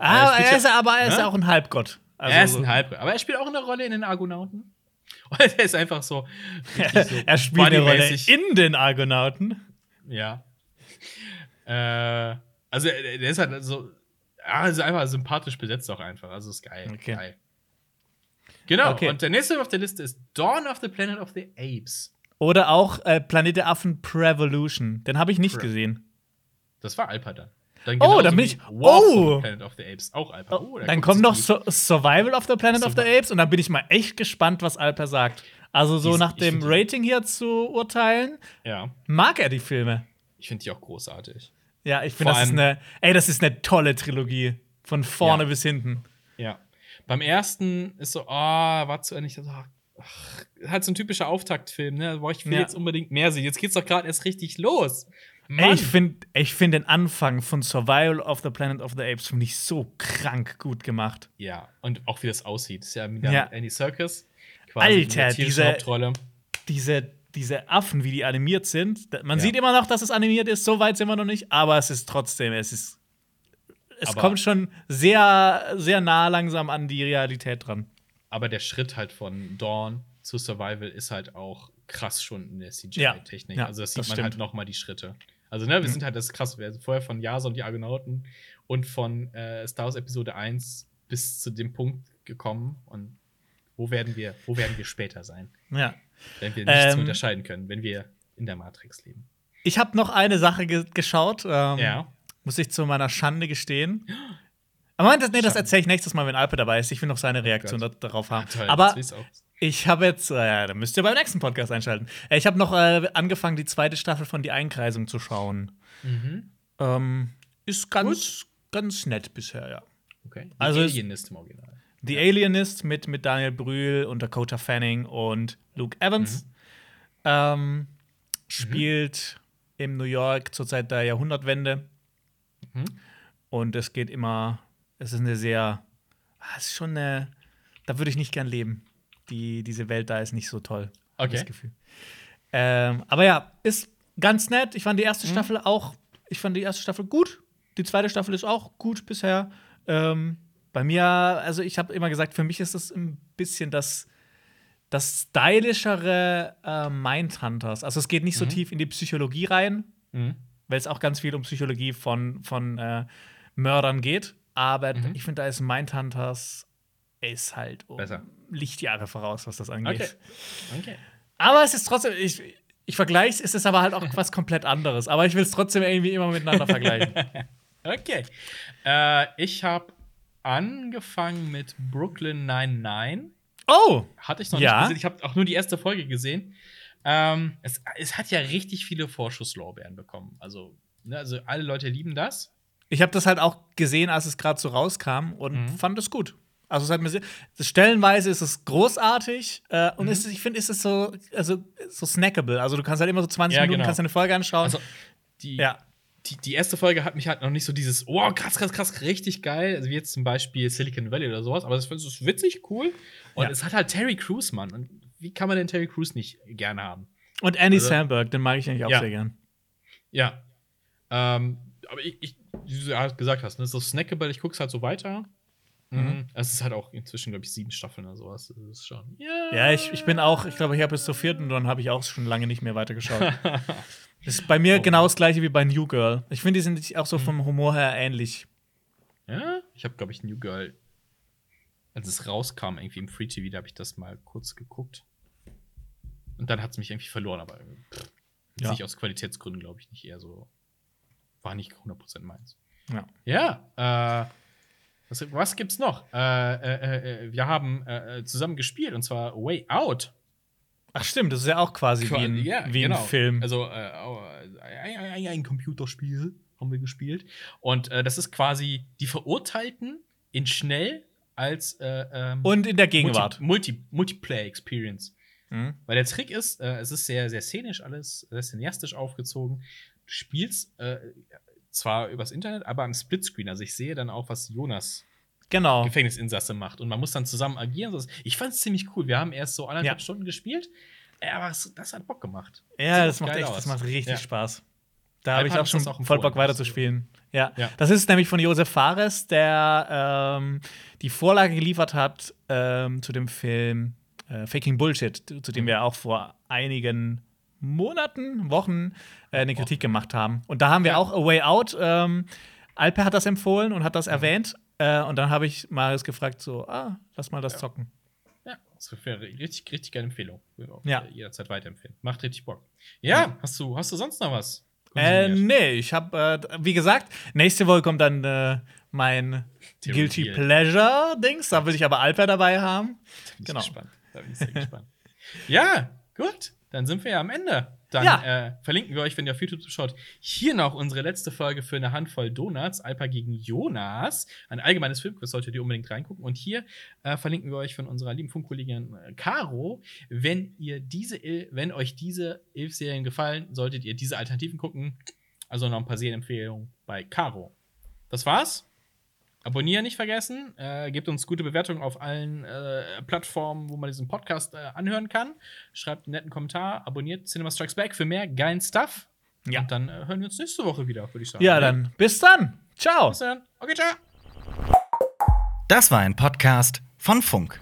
Ah, spielt er ja- ist, aber er ist Ne? ja auch ein Halbgott. Also er ist ein Halb, aber er spielt auch eine Rolle in den Argonauten. Und er ist einfach so. so er spielt eine Rolle in den Argonauten. Ja. äh, also, der ist halt so. Ja, ist einfach sympathisch besetzt auch einfach. Also ist geil. Okay. geil. Genau, Okay. und der nächste auf der Liste ist Dawn of the Planet of the Apes. Oder auch äh, Planet der Affen Prevolution. Den habe ich nicht Pre- gesehen. Das war Alper dann. dann Oh, dann bin ich- oh! Planet of the Apes. Auch Alper. Oh, der Dann kommt noch so Survival of the Planet of the Apes und dann bin ich mal echt gespannt, was Alper sagt. Also so ist- nach dem Rating hier zu urteilen, Ja, mag er die Filme. ich finde die auch großartig. Ja, ich finde, das ist eine, ey, das ist eine tolle Trilogie. Von vorne Ja. bis hinten. Ja. Beim ersten ist so, ah, war zu Ende. Ich dachte, ach, ach, halt so ein typischer Auftaktfilm, ne? Boah, ich will Ja. jetzt unbedingt mehr sehen. Jetzt geht's doch gerade erst richtig los. Mann. ich finde ich find den Anfang von Survival of the Planet of the Apes finde ich so krank gut gemacht. ja, und auch wie das aussieht. Das ist ja wieder Ja. mit Andy Serkis. Alter, diese- Hauptrolle. Diese, diese Affen, wie die animiert sind. Man Ja. sieht immer noch, dass es animiert ist, so weit sind wir noch nicht, aber es ist trotzdem, es ist. Es Aber- kommt schon sehr, sehr nah langsam an die Realität dran. Aber der Schritt halt von Dawn zu Survival ist halt auch krass schon in der. CGI-Technik. Ja, also das sieht das man stimmt. halt noch mal die Schritte. Also, ne, wir sind halt das krass. Wir sind vorher von Jason die Argonauten und von äh, Star Wars Episode 1 bis zu dem Punkt gekommen. Und wo werden wir, wo werden wir später sein? Ja. Wenn wir nichts Ähm. unterscheiden können, wenn wir in der Matrix leben. Ich habe noch eine Sache ge geschaut. Ähm, Ja. Muss ich zu meiner Schande gestehen. Aber Moment, das, nee, das erzähle ich nächstes Mal, wenn Alpe dabei ist. Ich will noch seine Reaktion da, Gott. darauf haben. Toll, Aber ich habe jetzt, äh, ja, da müsst ihr beim nächsten Podcast einschalten. Äh, Ich habe noch äh, angefangen, die zweite Staffel von Die Einkreisung zu schauen. Mhm. Ähm, ist ganz, ganz nett bisher, ja. Okay. Die Also Alienist im Original. The Alienist mit, mit Daniel Brühl und Dakota Fanning und Luke Evans ähm, spielt im New York zur Zeit der Jahrhundertwende. Mhm. Und es geht immer, es ist eine sehr, ah, es ist schon eine, da würde ich nicht gern leben. Die, diese Welt da ist nicht so toll. Okay. Das Gefühl. Ähm, aber ja, ist ganz nett. Ich fand die Mhm. erste Staffel auch, ich fand die erste Staffel gut. Die zweite Staffel ist auch gut bisher. Ähm, bei mir, also ich habe immer gesagt, für mich ist das ein bisschen das, das stylischere äh, Mindhunters. Also es geht nicht so Mhm. tief in die Psychologie rein, Mhm. Weil es auch ganz viel um Psychologie von, von äh, Mördern geht. Aber Mhm. ich finde, da ist Mindhunters ist halt um Besser. Lichtjahre voraus, was das angeht. Okay. Okay. Aber es ist trotzdem, ich, ich vergleiche es, ist aber halt auch was komplett anderes. Aber ich will es trotzdem irgendwie immer miteinander vergleichen. Okay. Äh, ich habe angefangen mit Brooklyn 99. Oh! Hatte ich noch Ja. nicht gesehen. Ich habe auch nur die erste Folge gesehen. Ähm, es, es hat ja richtig viele Vorschusslorbeeren bekommen. Also, ne, also alle Leute lieben das. Ich habe das halt auch gesehen, als es gerade so rauskam und Mhm. fand es gut. Also es hat mir stellenweise ist es großartig äh, Mhm. und es, ist- ich finde, ist es so, also so snackable. Also du kannst halt immer so 20 Ja, Minuten genau. kannst eine Folge anschauen. Also, die, ja, die, die erste Folge hat mich halt noch nicht so dieses, oh, krass, krass, krass, richtig geil. Also wie jetzt zum Beispiel Silicon Valley oder sowas. Aber das ist witzig, cool. Und Ja. es hat halt Terry Crews, Mann. Und wie kann man denn Terry Crews nicht gerne haben? und Andy also- Samberg, den mag ich eigentlich auch Ja. sehr gern. Ja. Ähm, aber ich, ich, wie du ja gesagt hast, ne, so snackable, ich guck's halt so weiter. Mhm. Es ist halt auch inzwischen, glaube ich, sieben Staffeln oder sowas. Das ist schon. Ja, Ja, ich, ich bin auch, ich glaube, ich habe bis zur vierten und dann habe ich auch schon lange nicht mehr weitergeschaut. Das ist bei mir Oh. genau das gleiche wie bei New Girl. Ich finde, die sind auch Mhm. so vom Humor her ähnlich. ja? Ich habe, glaube ich, New Girl, als es rauskam, irgendwie im Free TV, da habe ich das mal kurz geguckt. Und dann hat es mich irgendwie verloren, aber pff, Ja. nicht aus Qualitätsgründen, glaube ich, nicht eher so. War nicht 100% meins. Ja. Ja, äh, was, was gibt's noch? Äh, äh, äh, wir haben äh, äh, zusammen gespielt und zwar Way Out. Ach stimmt, das ist ja auch quasi wie ein, Ja, wie genau. ein Film. Also äh, ein, ein, Computerspiel haben wir gespielt. Und äh, das ist quasi die Verurteilten in schnell als äh, ähm, und in der Gegenwart. Multi, Multi, Multiplayer Experience. Mhm. Weil der Trick ist, äh, es ist sehr, sehr szenisch alles, sehr cineastisch aufgezogen. Du spielst äh, zwar übers Internet, aber am Splitscreen. Also ich sehe dann auch, was Jonas Genau. Gefängnisinsasse macht. Und man muss dann zusammen agieren. Das- Ich fand es ziemlich cool. Wir haben erst so anderthalb Ja. Stunden gespielt. Ja, aber das hat Bock gemacht. Ja, Sieht das macht echt, aus. das macht richtig Ja. Spaß. Da habe ich auch schon das auch voll Bock weiterzuspielen. Ja. Ja. Das ist nämlich von Josef Fares, der ähm, die Vorlage geliefert hat ähm, zu dem Film äh, Faking Bullshit, zu Mhm. dem wir auch vor einigen Monaten, Wochen äh, eine Kritik gemacht haben. Und da haben wir auch A Way Out. Ähm, Alper hat das empfohlen und hat das erwähnt. Äh, und dann habe ich Marius gefragt, so, ah, lass mal das zocken. Ja, das wäre eine richtig, richtig geile Empfehlung. Ja. jederzeit weiterempfehlen. Macht richtig Bock. Ja, hast du, hast du sonst noch was? Äh, nee, ich habe, äh, wie gesagt, nächste Woche kommt dann äh, mein The Guilty. Pleasure-Dings. Da will ich aber Alper dabei haben. bin ich genau. gespannt. Da bin ich sehr gespannt. Ja, gut. Dann sind wir ja am Ende. Dann Ja. äh, verlinken wir euch, wenn ihr auf YouTube schaut, hier noch unsere letzte Folge für eine Handvoll Donuts, Alpa gegen Jonas. Ein allgemeines Filmquiz solltet ihr unbedingt reingucken. Und hier äh, verlinken wir euch von unserer lieben Funkkollegin äh, Caro. Wenn ihr diese, wenn euch diese Ilf-Serien gefallen, solltet ihr diese Alternativen gucken. Also noch ein paar Serienempfehlungen bei Caro. Das war's. Abonnieren nicht vergessen. Äh, gebt uns gute Bewertungen auf allen äh, Plattformen, wo man diesen Podcast äh, anhören kann. Schreibt einen netten Kommentar. Abonniert Cinema Strikes Back für mehr geilen Stuff. Ja. Und dann äh, hören wir uns nächste Woche wieder, würde ich sagen. Ja, dann bis dann. Ciao. Bis dann. Okay, ciao. Das war ein Podcast von Funk.